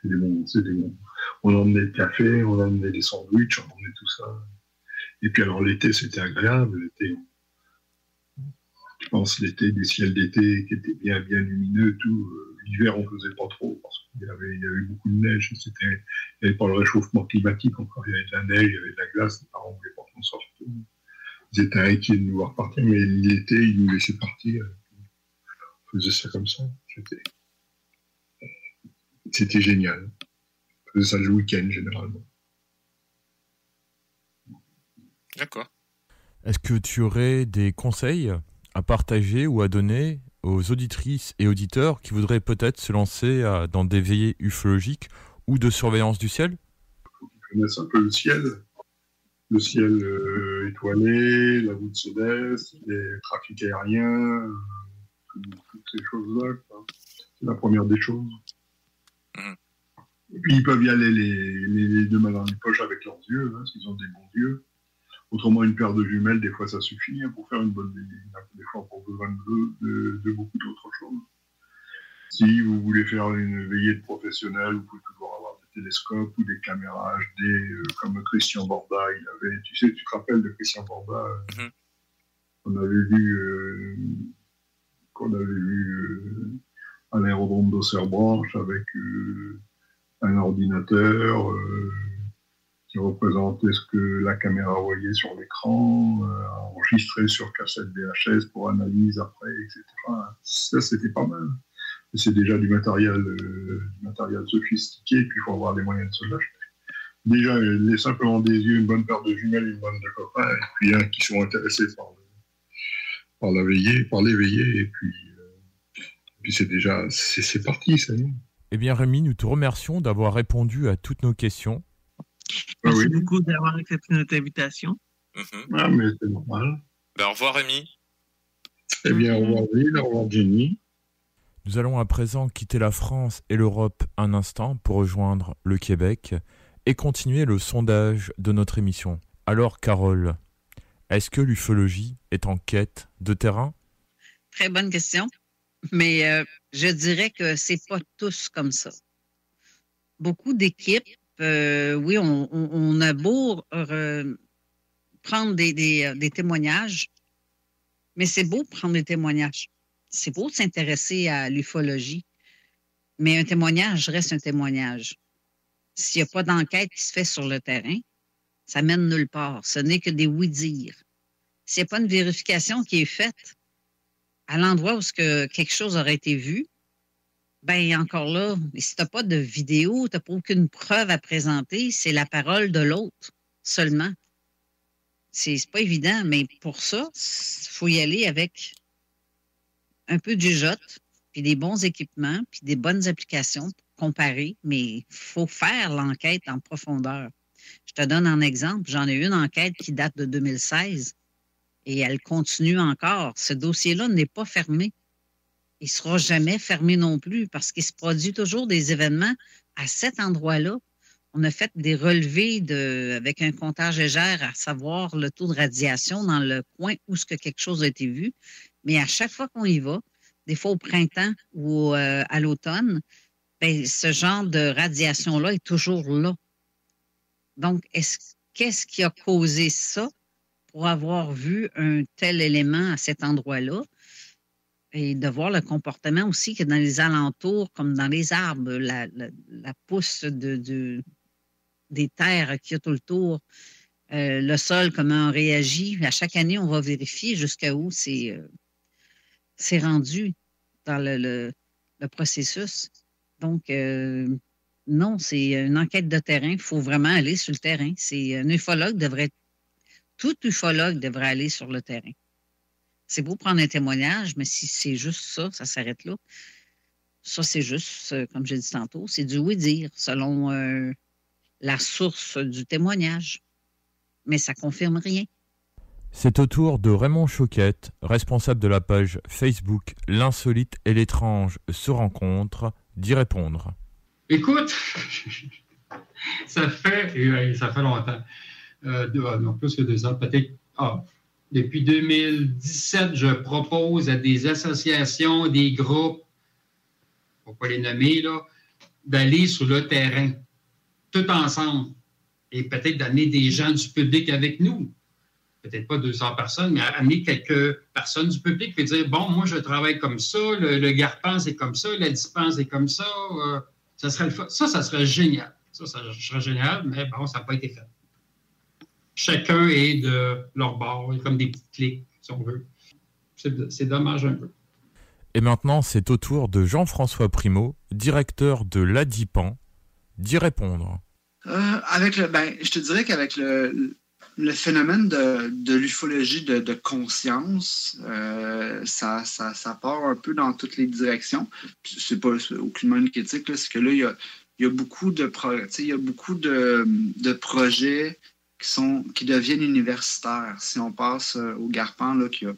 des bons, des bons. On emmenait le café, on emmenait des sandwichs, on emmenait tout ça. Et puis alors l'été, c'était agréable, l'été. Je pense l'été, des ciels d'été qui étaient bien, bien lumineux, tout. Euh, l'hiver, on faisait pas trop parce qu'il y avait, beaucoup de neige. C'était, il n'y le réchauffement climatique encore. Il y avait de la neige, il y avait de la glace. Les parents voulaient pas qu'on sorte. Ils étaient inquiets de nous voir partir, mais l'été, ils nous laissaient partir. On faisait ça comme ça. C'était génial. On faisait ça le week-end, généralement. D'accord. Est-ce que tu aurais des conseils à partager ou à donner aux auditrices et auditeurs qui voudraient peut-être se lancer dans des veillées ufologiques ou de surveillance du ciel? Ils connaissent un peu le ciel, le ciel euh, étoilé, la voûte céleste, les trafics aériens, euh, toutes ces choses-là. C'est la première des choses. Et puis ils peuvent y aller les, les, deux mains dans les poches avec leurs yeux, hein, s'ils ont des bons yeux. Autrement, une paire de jumelles, des fois, ça suffit hein, pour faire une bonne veillée. Des fois, pour besoin de, de, beaucoup d'autres choses. Si vous voulez faire une veillée de professionnel, vous pouvez toujours avoir des télescopes ou des caméras HD, euh, comme Christian Borda. Il avait, tu sais, tu te rappelles de Christian Borda. On avait vu, euh, qu'on avait vu euh, à l'aérodrome d'Auxerre-Branche avec un ordinateur qui représentait ce que la caméra voyait sur l'écran, euh, enregistré sur cassette VHS pour analyse après, etc. Ça, c'était pas mal. C'est déjà du matériel, euh, du matériel sophistiqué, puis il faut avoir les moyens de se lâcher. Déjà, les simplement des yeux, une bonne paire de jumelles, une bonne de copains, et puis un qui sont intéressés par, par la par l'éveillé, et puis, euh, puis c'est déjà, c'est parti, ça y est. Eh bien, Rémi, nous te remercions d'avoir répondu à toutes nos questions. Ah Merci beaucoup d'avoir accepté notre invitation. Mhm. Ah, mais c'est normal. Ben, au revoir, Rémi. Eh bien, au revoir, Ville, au revoir, Jenny. Nous allons à présent quitter la France et l'Europe un instant pour rejoindre le Québec et continuer le sondage de notre émission. Alors, Carole, est-ce que l'ufologie est en quête de terrain? Très bonne question. Mais euh, je dirais que c'est pas tous comme ça. Beaucoup d'équipes euh, oui, on, a beau prendre des, euh, des, témoignages, mais c'est beau prendre des témoignages. C'est beau s'intéresser à l'ufologie, mais un témoignage reste un témoignage. S'il n'y a pas d'enquête qui se fait sur le terrain, ça mène nulle part. Ce n'est que des oui-dire. S'il n'y a pas une vérification qui est faite à l'endroit où que quelque chose aurait été vu, ben encore là, si tu pas de vidéo, tu pas aucune preuve à présenter, c'est la parole de l'autre seulement. C'est pas évident, mais pour ça, il faut y aller avec un peu du jot, puis des bons équipements, puis des bonnes applications pour comparer, mais il faut faire l'enquête en profondeur. Je te donne un exemple. J'en ai une enquête qui date de 2016 et elle continue encore. Ce dossier-là n'est pas fermé il ne sera jamais fermé non plus parce qu'il se produit toujours des événements à cet endroit-là. On a fait des relevés de, avec un comptage légère à savoir le taux de radiation dans le coin où ce que quelque chose a été vu. Mais à chaque fois qu'on y va, des fois au printemps ou euh, à l'automne, ben, ce genre de radiation-là est toujours là. Donc, qu'est-ce qui a causé ça? Pour avoir vu un tel élément à cet endroit-là? et de voir le comportement aussi que dans les alentours, comme dans les arbres, la, pousse de, des terres qui y a tout le tour. euh, le sol, comment on réagit. À chaque année, on va vérifier jusqu'à où c'est euh, rendu dans le, processus. Donc, euh, non, c'est une enquête de terrain. Il faut vraiment aller sur le terrain. C'est un ufologue devrait, tout ufologue devrait aller sur le terrain. C'est beau prendre un témoignage, mais si c'est juste ça, ça s'arrête là. Ça, c'est juste, comme j'ai dit tantôt, c'est du oui-dire selon la source du témoignage mais ça confirme rien. C'est au tour de Raymond Choquette, responsable de la page Facebook L'insolite et l'étrange se rencontrent, d'y répondre. Écoute, ça fait, euh, ça fait longtemps, euh, ah, non plus que deux ans, peut-être. Ah, depuis 2017, je propose à des associations, des groupes, on pas les nommer, là, d'aller sur le terrain, tout ensemble, et peut-être d'amener des gens du public avec nous. Peut-être pas 200 personnes, mais amener quelques personnes du public et dire Bon, moi, je travaille comme ça, le, le garpan, c'est comme ça, la dispense, c'est comme ça. Euh, ça, serait ça, ça serait génial. Ça, ça serait génial, mais bon, ça n'a pas été fait. Chacun est de leur bord, comme des petits clics, si on veut. C'est dommage un peu. Et maintenant, c'est au tour de Jean-François Primo, directeur de l'ADIPAN, d'y répondre. Euh, avec le, ben, je te dirais qu'avec le, le, phénomène de, de l'ufologie de, de, conscience, euh, ça, ça, ça, part un peu dans toutes les directions. C'est pas aucunement une critique, c'est que là, il y a, il y a beaucoup de il y a beaucoup de, de, projets qui, deviennent universitaires. Si on passe euh, au Garpan, là, qui, a,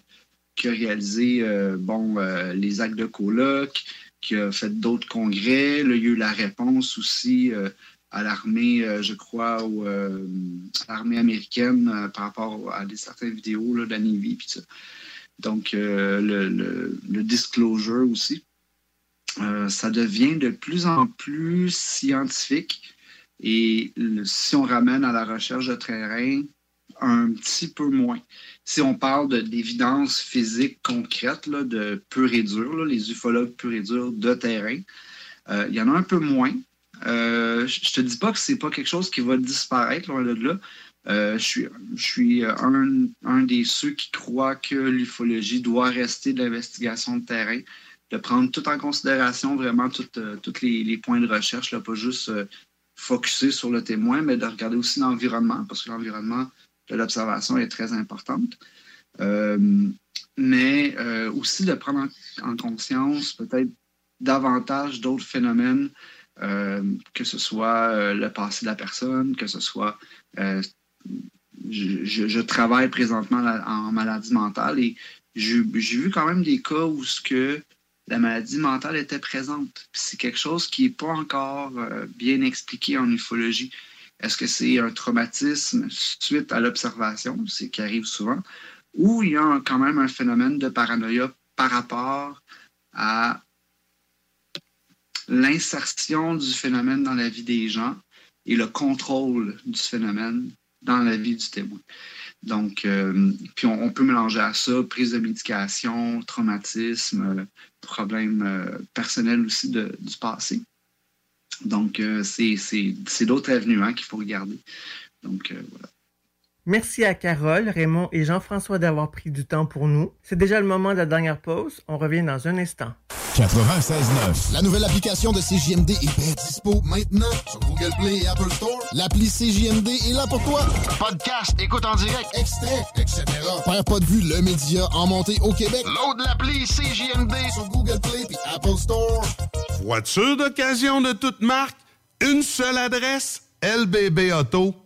réalisé bon, les actes de colloque, qui a fait d'autres congrès, il y a eu la réponse aussi à l'armée, euh, je crois, euh, à l'armée américaine euh, par rapport à des certaines vidéos là, de la Navy. Ça. Donc, le, disclosure aussi. ça devient de plus en plus scientifique. Et si on ramène à la recherche de terrain, un petit peu moins. Si on parle d'évidence physique concrète, là, de pur et dur, les ufologues pur et dur de terrain, il y en a un peu moins. Euh, je te dis pas que c'est pas quelque chose qui va disparaître loin de là. Euh, je suis, je suis un, un, des ceux qui croient que l'ufologie doit rester de l'investigation de terrain, de prendre tout en considération vraiment tous euh, les, les, points de recherche, là, pas juste euh, focuser sur le témoin, mais de regarder aussi l'environnement, parce que l'environnement de l'observation est très importante. mais aussi de prendre en, en conscience peut-être davantage d'autres phénomènes euh, que ce soit euh, le passé de la personne, que ce soit... Euh, je, travaille présentement en maladie mentale et j'ai vu quand même des cas où ce que la maladie mentale était présente. C'est quelque chose qui n'est pas encore bien expliqué en ufologie. Est-ce que c'est un traumatisme suite à l'observation, c'est qui arrive souvent, ou il y a quand même un phénomène de paranoïa par rapport à l'insertion du phénomène dans la vie des gens et le contrôle du phénomène dans la vie du témoin. Donc, euh, puis on, peut mélanger à ça prise de médication, traumatisme, euh, problèmes euh, personnels aussi du passé. Donc, c'est d'autres avenues hein, qu'il faut regarder. Donc, voilà. Merci à Carole, Raymond et Jean-François d'avoir pris du temps pour nous. C'est déjà le moment de la dernière pause. On revient dans un instant. 96.9. La nouvelle application de CJMD est bien dispo maintenant sur Google Play et Apple Store. L'appli CJMD est là pour toi. Podcast, écoute en direct, extrait, etc. Père pas de vue, le média en montée au Québec. Load l'appli CJMD sur Google Play et Apple Store. Voiture d'occasion de toute marque, une seule adresse, LBB Auto.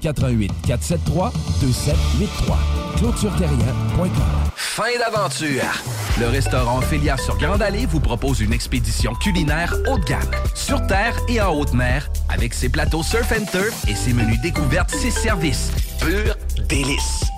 88 473 2783. ClôtureTerrien.com. Fin d'aventure! Le restaurant Ophélia sur Grande Allée vous propose une expédition culinaire haut de gamme, sur terre et en haute mer, avec ses plateaux surf and turf et ses menus découvertes, ses services. Pur délice!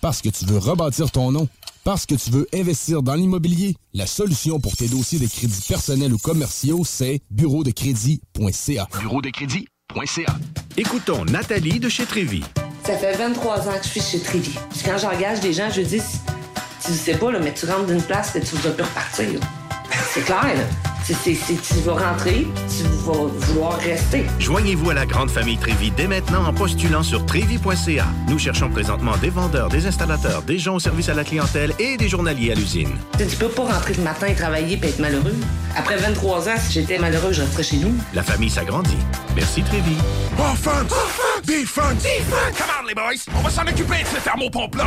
Parce que tu veux rebâtir ton nom. Parce que tu veux investir dans l'immobilier. La solution pour tes dossiers de crédits personnels ou commerciaux, c'est bureau de crédit.ca. Bureau de crédit.ca. Écoutons Nathalie de chez Trévy. Ça fait 23 ans que je suis chez Trévy. Puis quand j'engage des gens, je dis, tu sais pas, là, mais tu rentres d'une place et tu vas plus repartir. C'est clair, là. C'est- tu vas rentrer, tu vas vouloir rester. Joignez-vous à la grande famille Trévi dès maintenant en postulant sur trévi.ca. Nous cherchons présentement des vendeurs, des installateurs, des gens au service à la clientèle et des journaliers à l'usine. Tu peux pas rentrer le matin et travailler et être malheureux. Après 23 ans, si j'étais malheureux, je resterais chez nous. La famille s'agrandit. Merci Trévi. Offense! Defense! Defense! Come on, les boys! On va s'en occuper de ce thermopompe-là!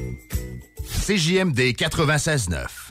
CJMD 96.9.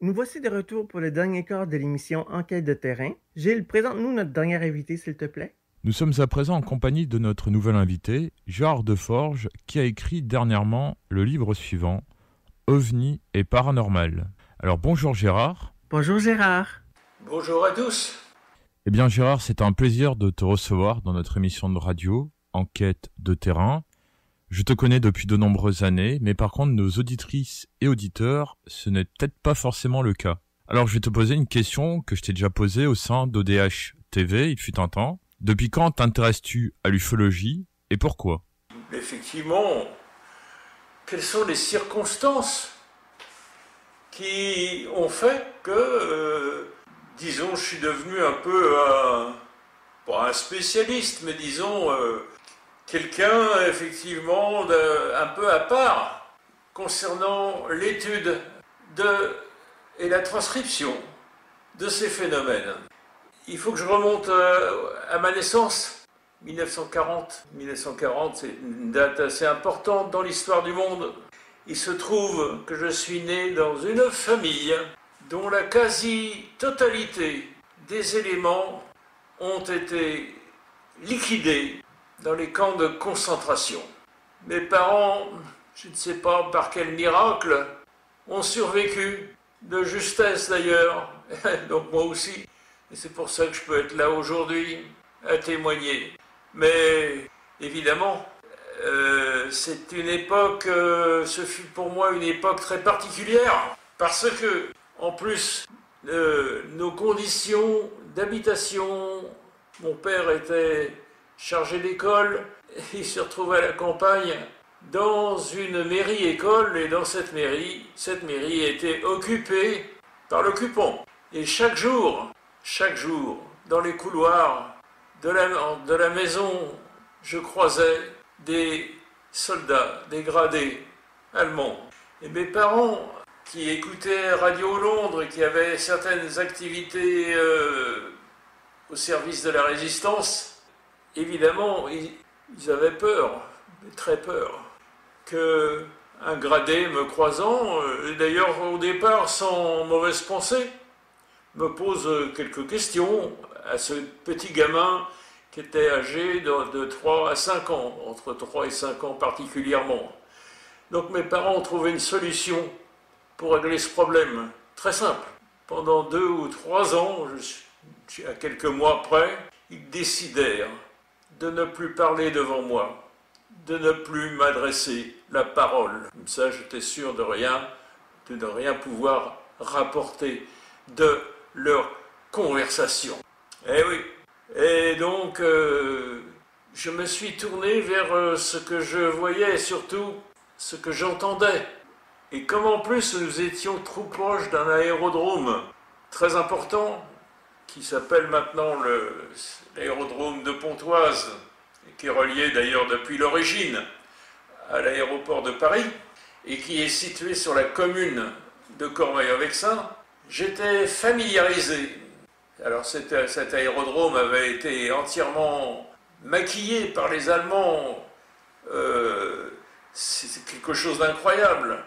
Nous voici de retour pour le dernier quart de l'émission Enquête de terrain. Gilles, présente-nous notre dernier invité, s'il te plaît. Nous sommes à présent en compagnie de notre nouvel invité, Gérard Deforge, qui a écrit dernièrement le livre suivant, OVNI et Paranormal. Alors bonjour Gérard. Bonjour Gérard. Bonjour à tous. Eh bien Gérard, c'est un plaisir de te recevoir dans notre émission de radio, Enquête de terrain. Je te connais depuis de nombreuses années, mais par contre nos auditrices et auditeurs, ce n'est peut-être pas forcément le cas. Alors je vais te poser une question que je t'ai déjà posée au sein d'ODH TV, il fut un temps. Depuis quand t'intéresses-tu à l'ufologie et pourquoi? Effectivement, quelles sont les circonstances qui ont fait que, euh, disons, je suis devenu un peu un, spécialiste, mais disons, euh, quelqu'un effectivement un peu à part concernant l'étude de, et la transcription de ces phénomènes. Il faut que je remonte euh, à ma naissance, 1940. 1940, c'est une date assez importante dans l'histoire du monde. Il se trouve que je suis né dans une famille dont la quasi-totalité des éléments ont été liquidés dans les camps de concentration. Mes parents, je ne sais pas par quel miracle, ont survécu, de justesse d'ailleurs, donc moi aussi, et c'est pour ça que je peux être là aujourd'hui à témoigner. Mais évidemment, euh, c'est une époque, euh, ce fut pour moi une époque très particulière, parce que, en plus, euh, nos conditions d'habitation, mon père était chargé d'école, il se retrouvait à la campagne dans une mairie-école, et dans cette mairie, cette mairie était occupée par l'occupant. Et chaque jour, chaque jour, dans les couloirs de la, de la maison, je croisais des soldats, des gradés allemands. Et mes parents, qui écoutaient Radio Londres et qui avaient certaines activités euh, au service de la résistance, évidemment, ils, avaient peur, très peur, que un gradé me croisant, euh, d'ailleurs au départ sans mauvaise pensée, me pose quelques questions à ce petit gamin qui était âgé de, 3 à 5 ans, entre 3 et 5 ans particulièrement. Donc mes parents ont trouvé une solution pour régler ce problème, très simple. Pendant deux ou trois ans, à quelques mois près, ils décidèrent de ne plus parler devant moi, de ne plus m'adresser la parole. Comme ça, j'étais sûr de rien, de ne rien pouvoir rapporter de leur conversation. Eh oui, et donc, euh, je me suis tourné vers euh, ce que je voyais et surtout ce que j'entendais. Et comme en plus nous étions trop proches d'un aérodrome très important, qui s'appelle maintenant l'aérodrome de Pontoise, qui est relié d'ailleurs depuis l'origine à l'aéroport de Paris, et qui est situé sur la commune de Cormeil-en-Vexin, j'étais familiarisé alors cet, aérodrome avait été entièrement maquillé par les Allemands. Euh, c'est quelque chose d'incroyable.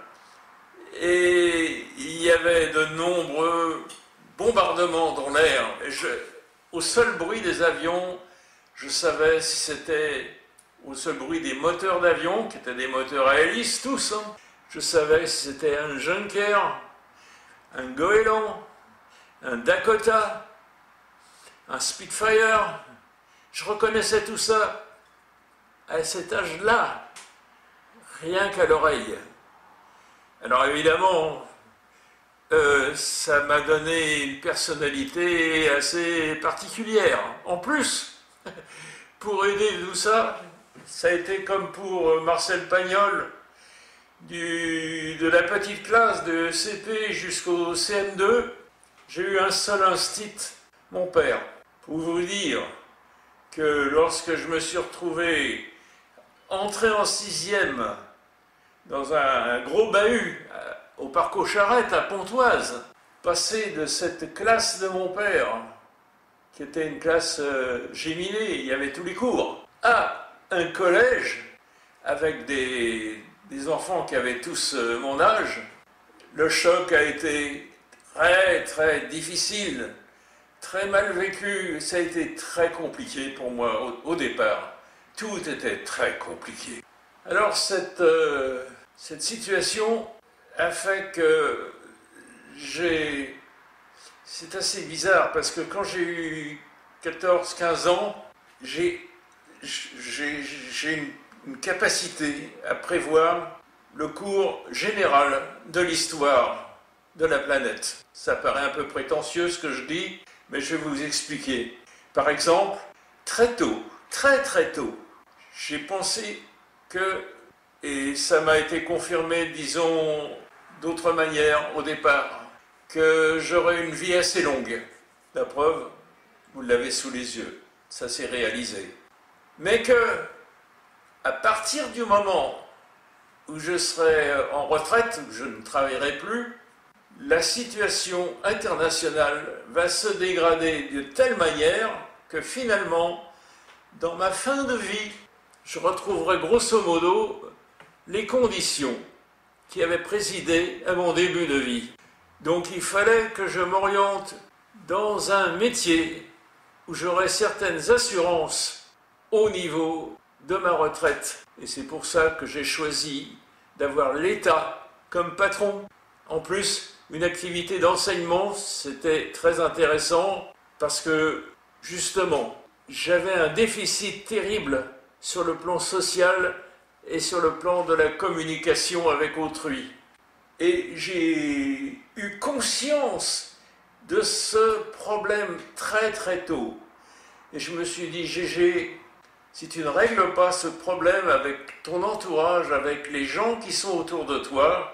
Et il y avait de nombreux bombardements dans l'air. Au seul bruit des avions, je savais si c'était au seul bruit des moteurs d'avion, qui étaient des moteurs à hélice tous, hein. je savais si c'était un Junker, un Goéland, un Dakota, un Spitfire. Je reconnaissais tout ça à cet âge-là, rien qu'à l'oreille. Alors évidemment, euh, ça m'a donné une personnalité assez particulière. En plus, pour aider tout ça, ça a été comme pour Marcel Pagnol, de la petite classe de CP jusqu'au CM2, j'ai eu un seul instit, mon père. Pour vous dire que lorsque je me suis retrouvé entré en sixième dans un, gros bahut au parc aux Charrettes à Pontoise, passé de cette classe de mon père, qui était une classe euh, géminée, il y avait tous les cours, à un collège avec des, des enfants qui avaient tous euh, mon âge, le choc a été très très difficile très mal vécu. Ça a été très compliqué pour moi au, départ. Tout était très compliqué. Alors cette, euh, cette situation a fait que j'ai... C'est assez bizarre parce que quand j'ai eu 14-15 ans, j'ai, une capacité à prévoir le cours général de l'histoire de la planète. Ça paraît un peu prétentieux ce que je dis, mais je vais vous expliquer. Par exemple, très tôt, très très tôt, j'ai pensé que, et ça m'a été confirmé, disons, d'autres manières au départ, que j'aurais une vie assez longue. La preuve, vous l'avez sous les yeux, ça s'est réalisé. Mais que, à partir du moment où je serai en retraite, où je ne travaillerai plus, la situation internationale va se dégrader de telle manière que finalement, dans ma fin de vie, je retrouverai grosso modo les conditions qui avaient présidé à mon début de vie. Donc il fallait que je m'oriente dans un métier où j'aurais certaines assurances au niveau de ma retraite. Et c'est pour ça que j'ai choisi d'avoir l'État comme patron. En plus, une activité d'enseignement, c'était très intéressant parce que justement, j'avais un déficit terrible sur le plan social et sur le plan de la communication avec autrui. Et j'ai eu conscience de ce problème très très tôt. Et je me suis dit, Gégé, si tu ne règles pas ce problème avec ton entourage, avec les gens qui sont autour de toi,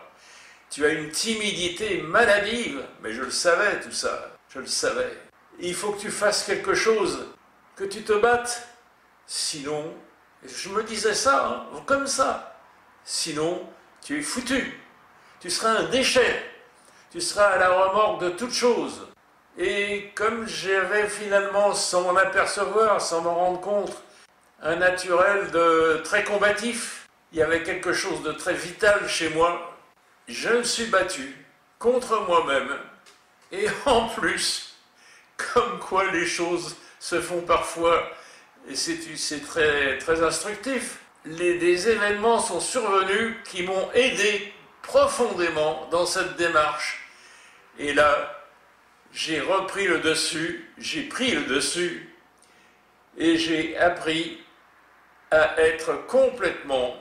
tu as une timidité maladive. Mais je le savais tout ça, je le savais. Il faut que tu fasses quelque chose, que tu te battes. Sinon, je me disais ça, hein, comme ça. Sinon, tu es foutu. Tu seras un déchet. Tu seras à la remorque de toute chose. Et comme j'avais finalement, sans m'en apercevoir, sans m'en rendre compte, un naturel de très combatif, il y avait quelque chose de très vital chez moi, je me suis battu contre moi-même. Et en plus, comme quoi les choses se font parfois, et c'est très, instructif, des événements sont survenus qui m'ont aidé profondément dans cette démarche. Et là, j'ai repris le dessus, j'ai pris le dessus, et j'ai appris à être complètement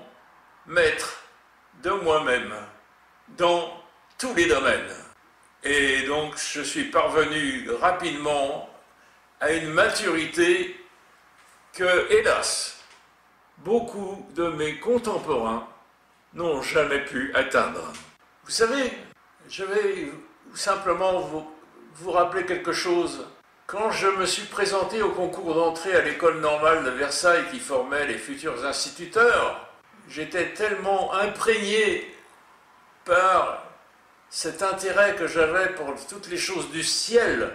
maître de moi-même dans tous les domaines. Et donc je suis parvenu rapidement à une maturité que, hélas, beaucoup de mes contemporains n'ont jamais pu atteindre. Vous savez, je vais simplement vous, vous rappeler quelque chose. Quand je me suis présenté au concours d'entrée à l'école normale de Versailles qui formait les futurs instituteurs, j'étais tellement imprégné par cet intérêt que j'avais pour toutes les choses du ciel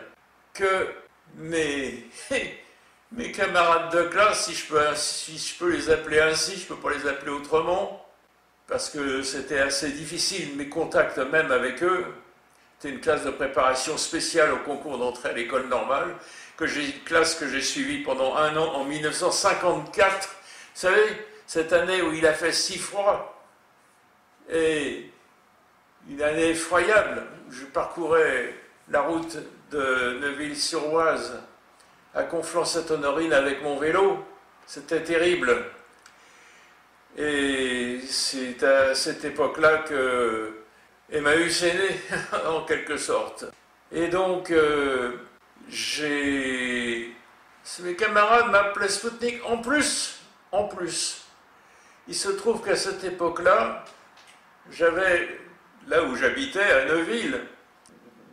que mes, mes camarades de classe, si je, peux, les appeler ainsi, je ne peux pas les appeler autrement, parce que c'était assez difficile, mes contacts même avec eux, c'était une classe de préparation spéciale au concours d'entrée à l'école normale, que une classe que j'ai suivie pendant un an en 1954. Vous savez, cette année où il a fait si froid, et une année effroyable. Je parcourais la route de Neuville-sur-Oise à Conflans-Sainte-Honorine avec mon vélo. C'était terrible. Et c'est à cette époque-là que Emmaüs est né, en quelque sorte. Et donc, euh, j'ai. Mes camarades m'appelaient Spoutnik en plus. En plus. Il se trouve qu'à cette époque-là, j'avais là où j'habitais, à Neuville,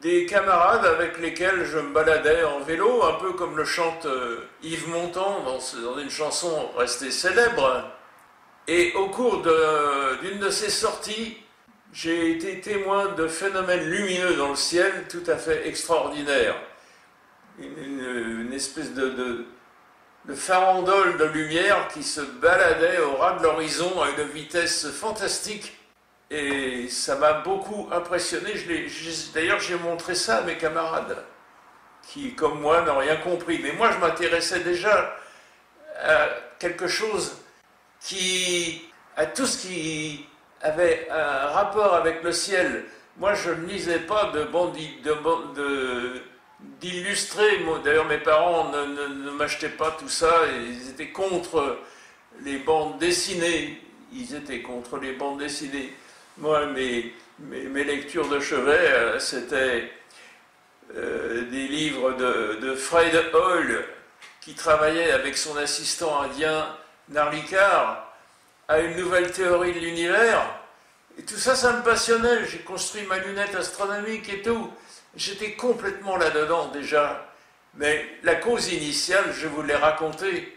des camarades avec lesquels je me baladais en vélo, un peu comme le chante euh, Yves Montand dans, une chanson restée célèbre. Et au cours d'une de, ces sorties, j'ai été témoin de phénomènes lumineux dans le ciel tout à fait extraordinaires. Une, espèce de, de farandole de lumière qui se baladait au ras de l'horizon à une vitesse fantastique et ça m'a beaucoup impressionné. D'ailleurs, j'ai montré ça à mes camarades, qui, comme moi, n'ont rien compris. Mais moi, je m'intéressais déjà à quelque chose qui, à tout ce qui avait un rapport avec le ciel. Moi, je ne lisais pas de. D'ailleurs, mes parents ne m'achetaient pas tout ça. Ils étaient contre les bandes dessinées. Ils étaient contre les bandes dessinées. Moi, mes, lectures de chevet, euh, c'était euh, des livres de, Fred Hall, qui travaillait avec son assistant indien Narlikar à une nouvelle théorie de l'univers. Et tout ça, ça me passionnait. J'ai construit ma lunette astronomique et tout. J'étais complètement là-dedans déjà. Mais la cause initiale, je vous l'ai raconté.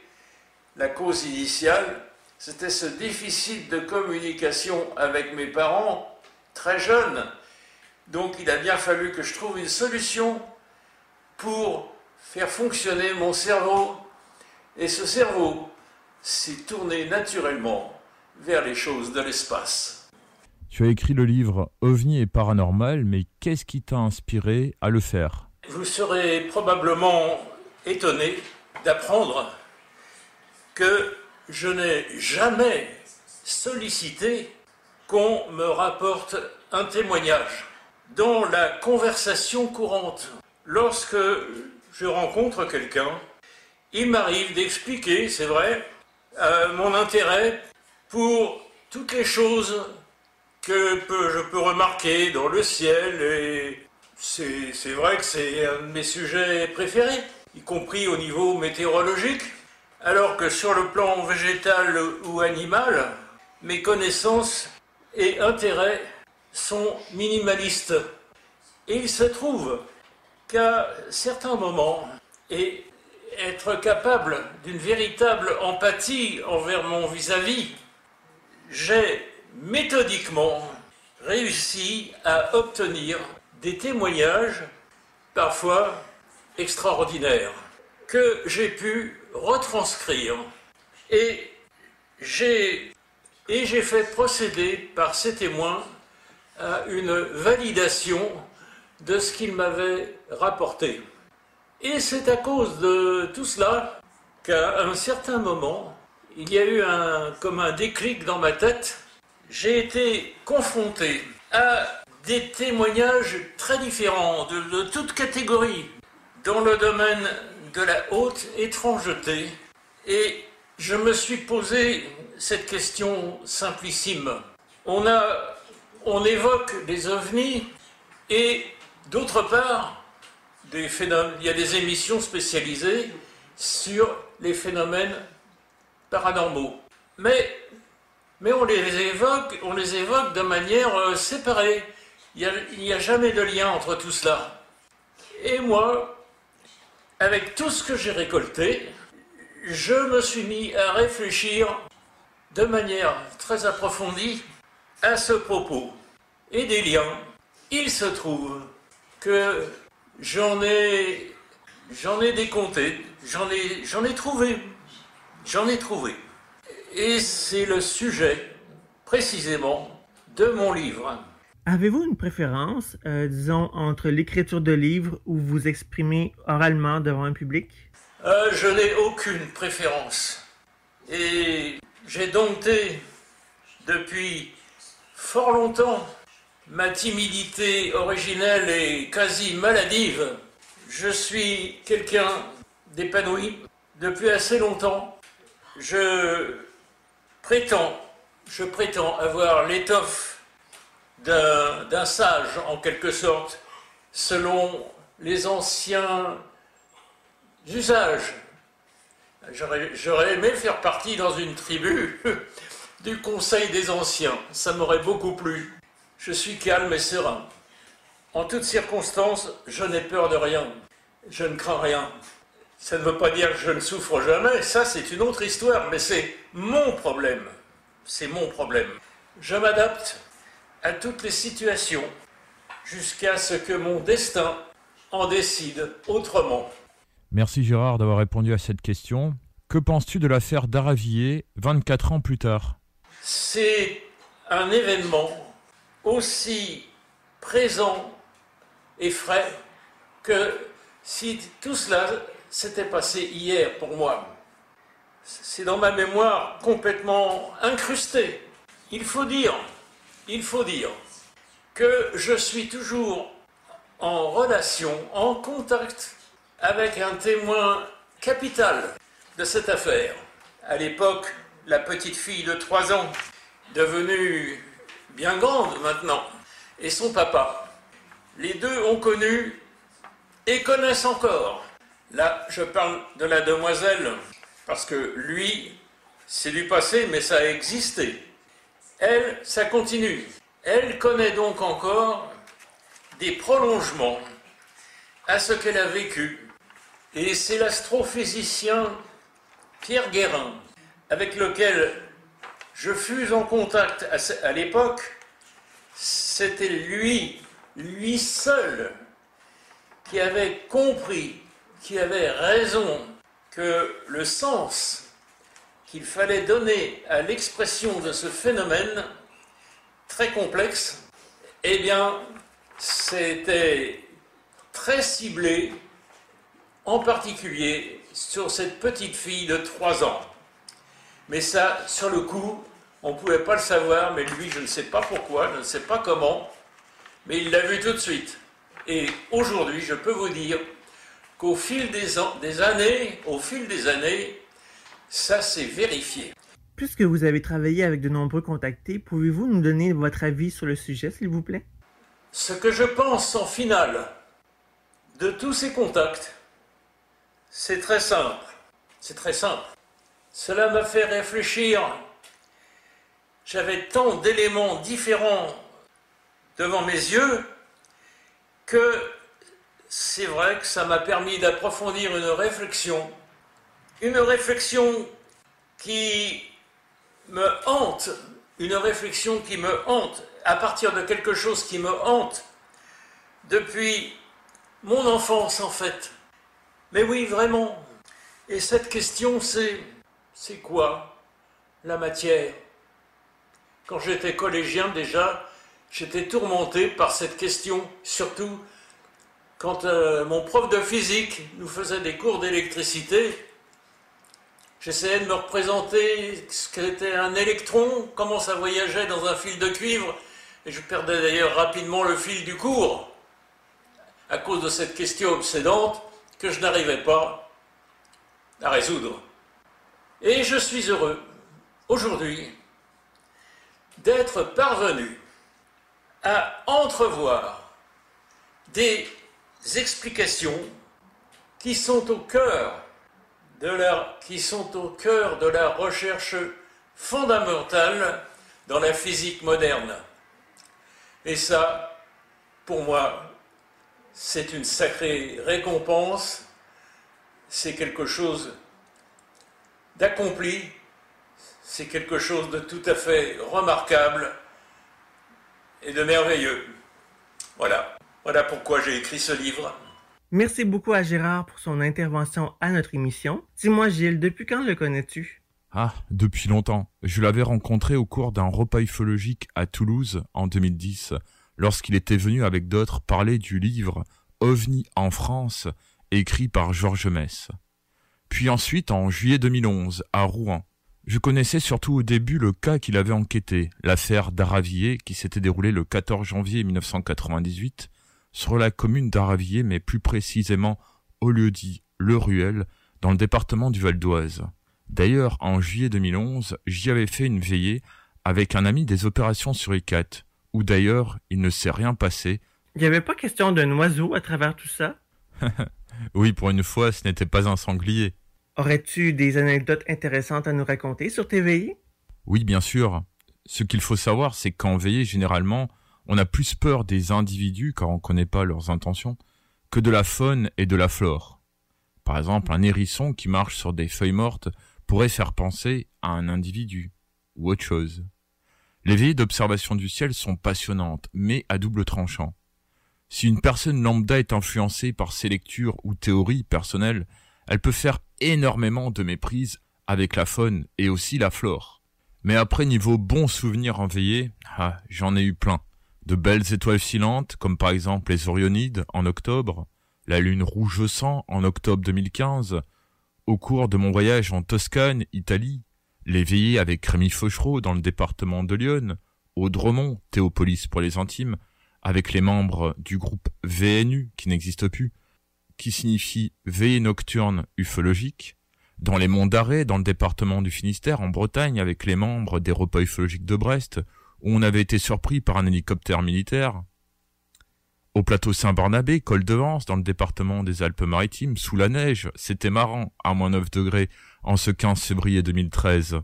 La cause initiale, c'était ce déficit de communication avec mes parents très jeunes. Donc il a bien fallu que je trouve une solution pour faire fonctionner mon cerveau. Et ce cerveau s'est tourné naturellement vers les choses de l'espace. Tu as écrit le livre OVNI et paranormal, mais qu'est-ce qui t'a inspiré à le faire? Vous serez probablement étonné d'apprendre que je n'ai jamais sollicité qu'on me rapporte un témoignage. Dans la conversation courante, lorsque je rencontre quelqu'un, il m'arrive d'expliquer, c'est vrai, euh, mon intérêt pour toutes les choses que je peux remarquer dans le ciel. Et c'est vrai que c'est un de mes sujets préférés, y compris au niveau météorologique. Alors que sur le plan végétal ou animal, mes connaissances et intérêts sont minimalistes. Et il se trouve qu'à certains moments, et être capable d'une véritable empathie envers mon vis-à-vis, j'ai méthodiquement réussi à obtenir des témoignages parfois extraordinaires que j'ai pu retranscrire et j'ai fait procéder par ces témoins à une validation de ce qu'ils m'avaient rapporté. Et c'est à cause de tout cela qu'à un certain moment, il y a eu un, comme un déclic dans ma tête. J'ai été confronté à des témoignages très différents, de, de toutes catégories, dans le domaine de la haute étrangeté. Et je me suis posé cette question simplissime. On, a, on évoque des ovnis et d'autre part, des phénomènes, il y a des émissions spécialisées sur les phénomènes paranormaux. Mais, mais on, les évoque, on les évoque de manière euh, séparée. Il n'y a jamais de lien entre tout cela. Et moi, avec tout ce que j'ai récolté, je me suis mis à réfléchir de manière très approfondie à ce propos. Et des liens, il se trouve que j'en ai, j'en ai décompté, j'en ai, j'en ai trouvé, j'en ai trouvé. Et c'est le sujet, précisément, de mon livre. Avez-vous une préférence, euh, disons, entre l'écriture de livres ou vous exprimez oralement devant un public? Euh, Je n'ai aucune préférence. Et j'ai dompté depuis fort longtemps ma timidité originelle et quasi maladive. Je suis quelqu'un d'épanoui depuis assez longtemps. Je prétends, je prétends avoir l'étoffe d'un sage en quelque sorte, selon les anciens usages. J'aurais aimé faire partie dans une tribu du Conseil des Anciens. Ça m'aurait beaucoup plu. Je suis calme et serein. En toutes circonstances, je n'ai peur de rien. Je ne crains rien. Ça ne veut pas dire que je ne souffre jamais, ça c'est une autre histoire, mais c'est mon problème. C'est mon problème. Je m'adapte à toutes les situations jusqu'à ce que mon destin en décide autrement. Merci Gérard d'avoir répondu à cette question. Que penses-tu de l'affaire d'Aravier 24 ans plus tard? C'est un événement aussi présent et frais que si tout cela s'était passé hier pour moi. C'est dans ma mémoire complètement incrusté. Il faut dire, il faut dire que je suis toujours en relation, en contact avec un témoin capital de cette affaire. À l'époque, la petite fille de 3 ans, devenue bien grande maintenant, et son papa. Les deux ont connu et connaissent encore. Là, je parle de la demoiselle, parce que lui, c'est du passé, mais ça a existé. Elle, ça continue. Elle connaît donc encore des prolongements à ce qu'elle a vécu. Et c'est l'astrophysicien Pierre Guérin, avec lequel je fus en contact à, l'époque, c'était lui, lui seul, qui avait compris, qui avait raison que le sens qu'il fallait donner à l'expression de ce phénomène très complexe, eh bien, c'était très ciblé, en particulier sur cette petite fille de 3 ans. Mais ça, sur le coup, on ne pouvait pas le savoir, mais lui, je ne sais pas pourquoi, je ne sais pas comment, mais il l'a vu tout de suite. Et aujourd'hui, je peux vous dire qu'au fil des, des années, au fil des années, ça s'est vérifié. Puisque vous avez travaillé avec de nombreux contactés, pouvez-vous nous donner votre avis sur le sujet, s'il vous plaît? Ce que je pense en finale de tous ces contacts, c'est très simple. C'est très simple. Cela m'a fait réfléchir. J'avais tant d'éléments différents devant mes yeux que c'est vrai que ça m'a permis d'approfondir une réflexion. Une réflexion qui me hante, une réflexion qui me hante, à partir de quelque chose qui me hante depuis mon enfance en fait. Mais oui, vraiment. Et cette question, c'est c'est quoi la matière? Quand j'étais collégien déjà, j'étais tourmenté par cette question, surtout quand euh, mon prof de physique nous faisait des cours d'électricité. J'essayais de me représenter ce qu'était un électron, comment ça voyageait dans un fil de cuivre, et je perdais d'ailleurs rapidement le fil du cours à cause de cette question obsédante que je n'arrivais pas à résoudre. Et je suis heureux, aujourd'hui, d'être parvenu à entrevoir des explications qui sont au cœur de la, qui sont au cœur de la recherche fondamentale dans la physique moderne. Et ça, pour moi, c'est une sacrée récompense, c'est quelque chose d'accompli, c'est quelque chose de tout à fait remarquable et de merveilleux. Voilà, voilà pourquoi j'ai écrit ce livre. Merci beaucoup à Gérard pour son intervention à notre émission. Dis-moi Gilles, depuis quand le connais-tu? Ah, depuis longtemps. Je l'avais rencontré au cours d'un repas ufologique à Toulouse en 2010 lorsqu'il était venu avec d'autres parler du livre OVNI en France, écrit par Georges Mess. Puis ensuite, en juillet 2011, à Rouen. Je connaissais surtout au début le cas qu'il avait enquêté, l'affaire d'Aravier, qui s'était déroulée le 14 janvier 1998 sur la commune d'Aravier, mais plus précisément au lieu dit Le Ruel, dans le département du Val d'Oise. D'ailleurs, en juillet 2011, j'y avais fait une veillée avec un ami des opérations sur ICAT, où d'ailleurs il ne s'est rien passé. Il n'y avait pas question d'un oiseau à travers tout ça? Oui, pour une fois, ce n'était pas un sanglier. Aurais-tu des anecdotes intéressantes à nous raconter sur tes veillées? Oui, bien sûr. Ce qu'il faut savoir, c'est qu'en veillée, généralement, on a plus peur des individus, car on ne connaît pas leurs intentions, que de la faune et de la flore. Par exemple, un hérisson qui marche sur des feuilles mortes pourrait faire penser à un individu, ou autre chose. Les veillées d'observation du ciel sont passionnantes, mais à double tranchant. Si une personne lambda est influencée par ses lectures ou théories personnelles, elle peut faire énormément de méprise avec la faune et aussi la flore. Mais après niveau bons souvenirs en veillée, ah, j'en ai eu plein. De belles étoiles filantes, comme par exemple les Orionides en octobre, la lune rouge sang en octobre 2015, au cours de mon voyage en Toscane, Italie, les veillées avec Rémi Fauchereau dans le département de Lyon, au Dromont, Théopolis pour les intimes, avec les membres du groupe VNU qui n'existe plus, qui signifie veillée nocturne ufologique, dans les monts d'Arrée, dans le département du Finistère, en Bretagne, avec les membres des repas ufologiques de Brest, où on avait été surpris par un hélicoptère militaire, au plateau Saint-Barnabé, col de Vence, dans le département des Alpes-Maritimes, sous la neige, c'était marrant, à moins 9 degrés, en ce 15 février 2013.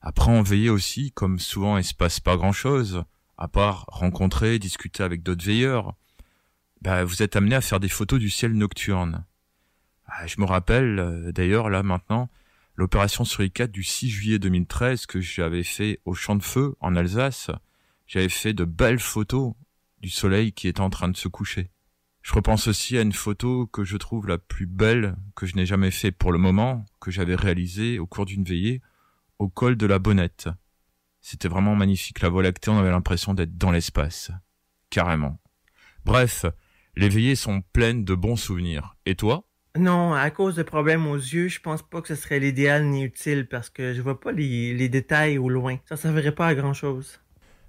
Après, on veillait aussi, comme souvent il se passe pas grand chose, à part rencontrer, discuter avec d'autres veilleurs, bah, vous êtes amené à faire des photos du ciel nocturne. Ah, je me rappelle, euh, d'ailleurs, là, maintenant, l'opération sur ICAT du 6 juillet 2013 que j'avais fait au Champ de Feu, en Alsace. J'avais fait de belles photos du soleil qui est en train de se coucher. Je repense aussi à une photo que je trouve la plus belle que je n'ai jamais fait pour le moment, que j'avais réalisée au cours d'une veillée, au col de la Bonnette. C'était vraiment magnifique. La Voie lactée, on avait l'impression d'être dans l'espace. Carrément. Bref, les veillées sont pleines de bons souvenirs. Et toi? Non, à cause de problèmes aux yeux, je pense pas que ce serait l'idéal ni utile parce que je vois pas les, détails au loin. Ça servirait pas à grand chose.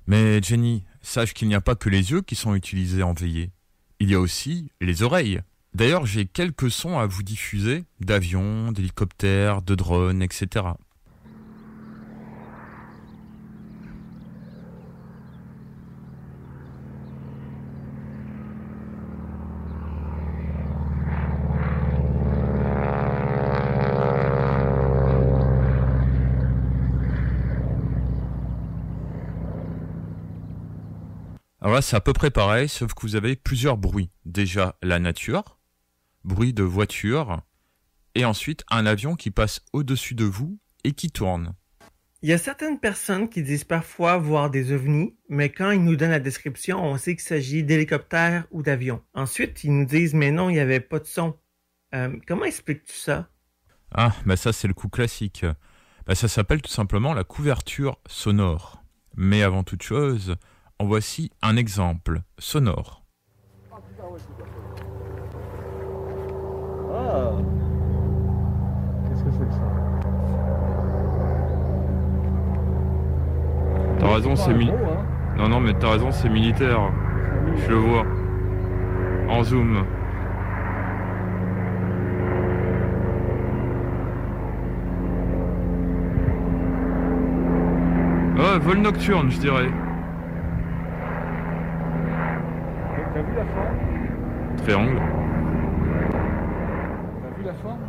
Mais Jenny, sache qu'il n'y a pas que les yeux qui sont utilisés en veillée. Il y a aussi les oreilles. D'ailleurs, j'ai quelques sons à vous diffuser d'avions, d'hélicoptères, de drones, etc. là, c'est à peu près pareil, sauf que vous avez plusieurs bruits. Déjà, la nature, bruit de voiture, et ensuite un avion qui passe au-dessus de vous et qui tourne. Il y a certaines personnes qui disent parfois voir des ovnis, mais quand ils nous donnent la description, on sait qu'il s'agit d'hélicoptères ou d'avions. Ensuite, ils nous disent mais non, il n'y avait pas de son. Euh, comment expliques-tu ça? Ah, bah ça c'est le coup classique. Bah ça s'appelle tout simplement la couverture sonore. Mais avant toute chose, en voici un exemple sonore. Ah Qu'est-ce que c'est que ça? T'as raison, c'est mi... Hein. Non, non, mais t'as raison, c'est militaire. Je le vois. En zoom. Ouais, vol nocturne, je dirais. T'as vu la forme Triangle. T'as vu la forme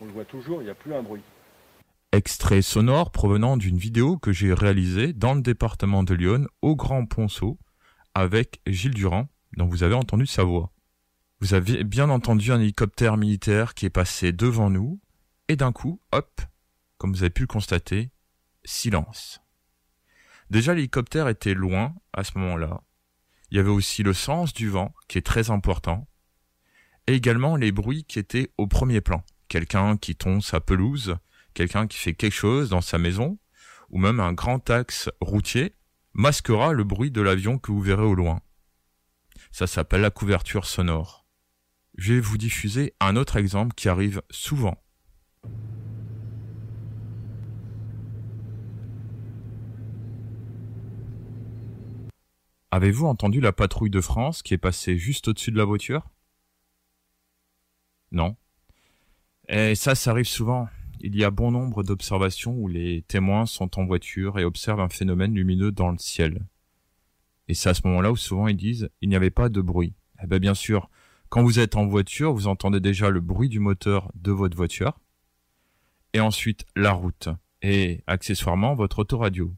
On le voit toujours, il n'y a plus un bruit. Extrait sonore provenant d'une vidéo que j'ai réalisée dans le département de Lyon, au Grand Ponceau, avec Gilles Durand, dont vous avez entendu sa voix. Vous avez bien entendu un hélicoptère militaire qui est passé devant nous, et d'un coup, hop, comme vous avez pu le constater, silence. Déjà l'hélicoptère était loin à ce moment-là. Il y avait aussi le sens du vent qui est très important, et également les bruits qui étaient au premier plan. Quelqu'un qui tombe sa pelouse, quelqu'un qui fait quelque chose dans sa maison, ou même un grand axe routier, masquera le bruit de l'avion que vous verrez au loin. Ça s'appelle la couverture sonore. Je vais vous diffuser un autre exemple qui arrive souvent. Avez-vous entendu la patrouille de France qui est passée juste au-dessus de la voiture? Non. Et ça, ça arrive souvent il y a bon nombre d'observations où les témoins sont en voiture et observent un phénomène lumineux dans le ciel. Et c'est à ce moment-là où souvent ils disent il n'y avait pas de bruit. Eh bien bien sûr, quand vous êtes en voiture, vous entendez déjà le bruit du moteur de votre voiture, et ensuite la route, et accessoirement votre autoradio.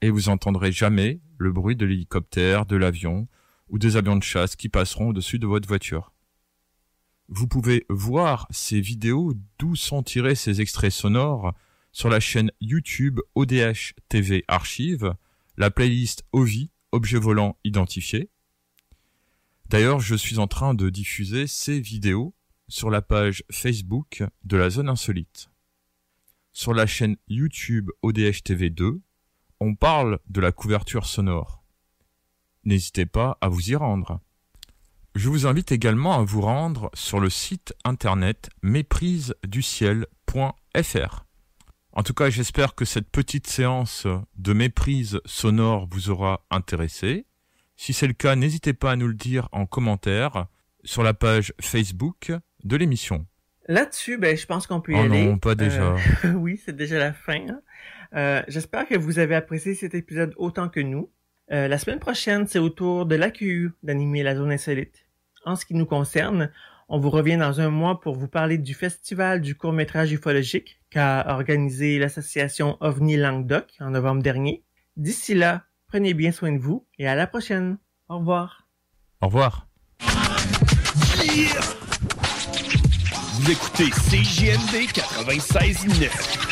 Et vous entendrez jamais le bruit de l'hélicoptère, de l'avion, ou des avions de chasse qui passeront au-dessus de votre voiture. Vous pouvez voir ces vidéos d'où sont tirés ces extraits sonores sur la chaîne YouTube ODH TV Archive, la playlist OVI, objet volant identifié. D'ailleurs, je suis en train de diffuser ces vidéos sur la page Facebook de la zone insolite. Sur la chaîne YouTube ODH TV 2, on parle de la couverture sonore. N'hésitez pas à vous y rendre. Je vous invite également à vous rendre sur le site internet mépriseduciel.fr. En tout cas, j'espère que cette petite séance de méprise sonore vous aura intéressé. Si c'est le cas, n'hésitez pas à nous le dire en commentaire sur la page Facebook de l'émission. Là-dessus, ben, je pense qu'on peut y oh aller. non, pas déjà. Euh, oui, c'est déjà la fin. Hein. Euh, j'espère que vous avez apprécié cet épisode autant que nous. Euh, la semaine prochaine, c'est au tour de l'AQU d'animer la zone insolite. En ce qui nous concerne, on vous revient dans un mois pour vous parler du festival du court-métrage ufologique qu'a organisé l'association OVNI Languedoc en novembre dernier. D'ici là, prenez bien soin de vous et à la prochaine. Au revoir. Au revoir. Vous écoutez CJMD 96.9.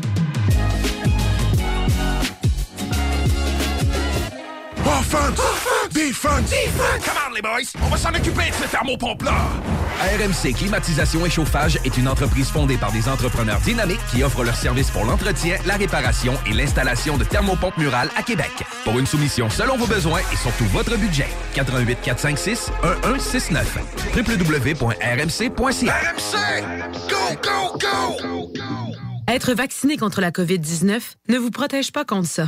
Offense! Defense! Defense! Come on, les boys! On va s'en occuper de ce thermopompe-là! RMC Climatisation et Chauffage est une entreprise fondée par des entrepreneurs dynamiques qui offrent leurs services pour l'entretien, la réparation et l'installation de thermopompes murales à Québec. Pour une soumission selon vos besoins et surtout votre budget, 88 456 1169 www.rmc.ca RMC! Go, go, go! Être vacciné contre la COVID-19 ne vous protège pas contre ça.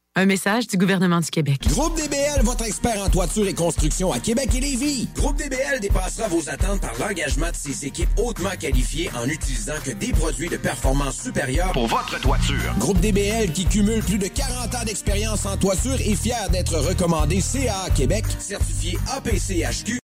Un message du gouvernement du Québec. Groupe DBL, votre expert en toiture et construction à Québec et Lévis. Groupe DBL dépassera vos attentes par l'engagement de ses équipes hautement qualifiées en utilisant que des produits de performance supérieure Pour votre toiture. Groupe DBL qui cumule plus de 40 ans d'expérience en toiture est fier d'être recommandé CA Québec, certifié APCHQ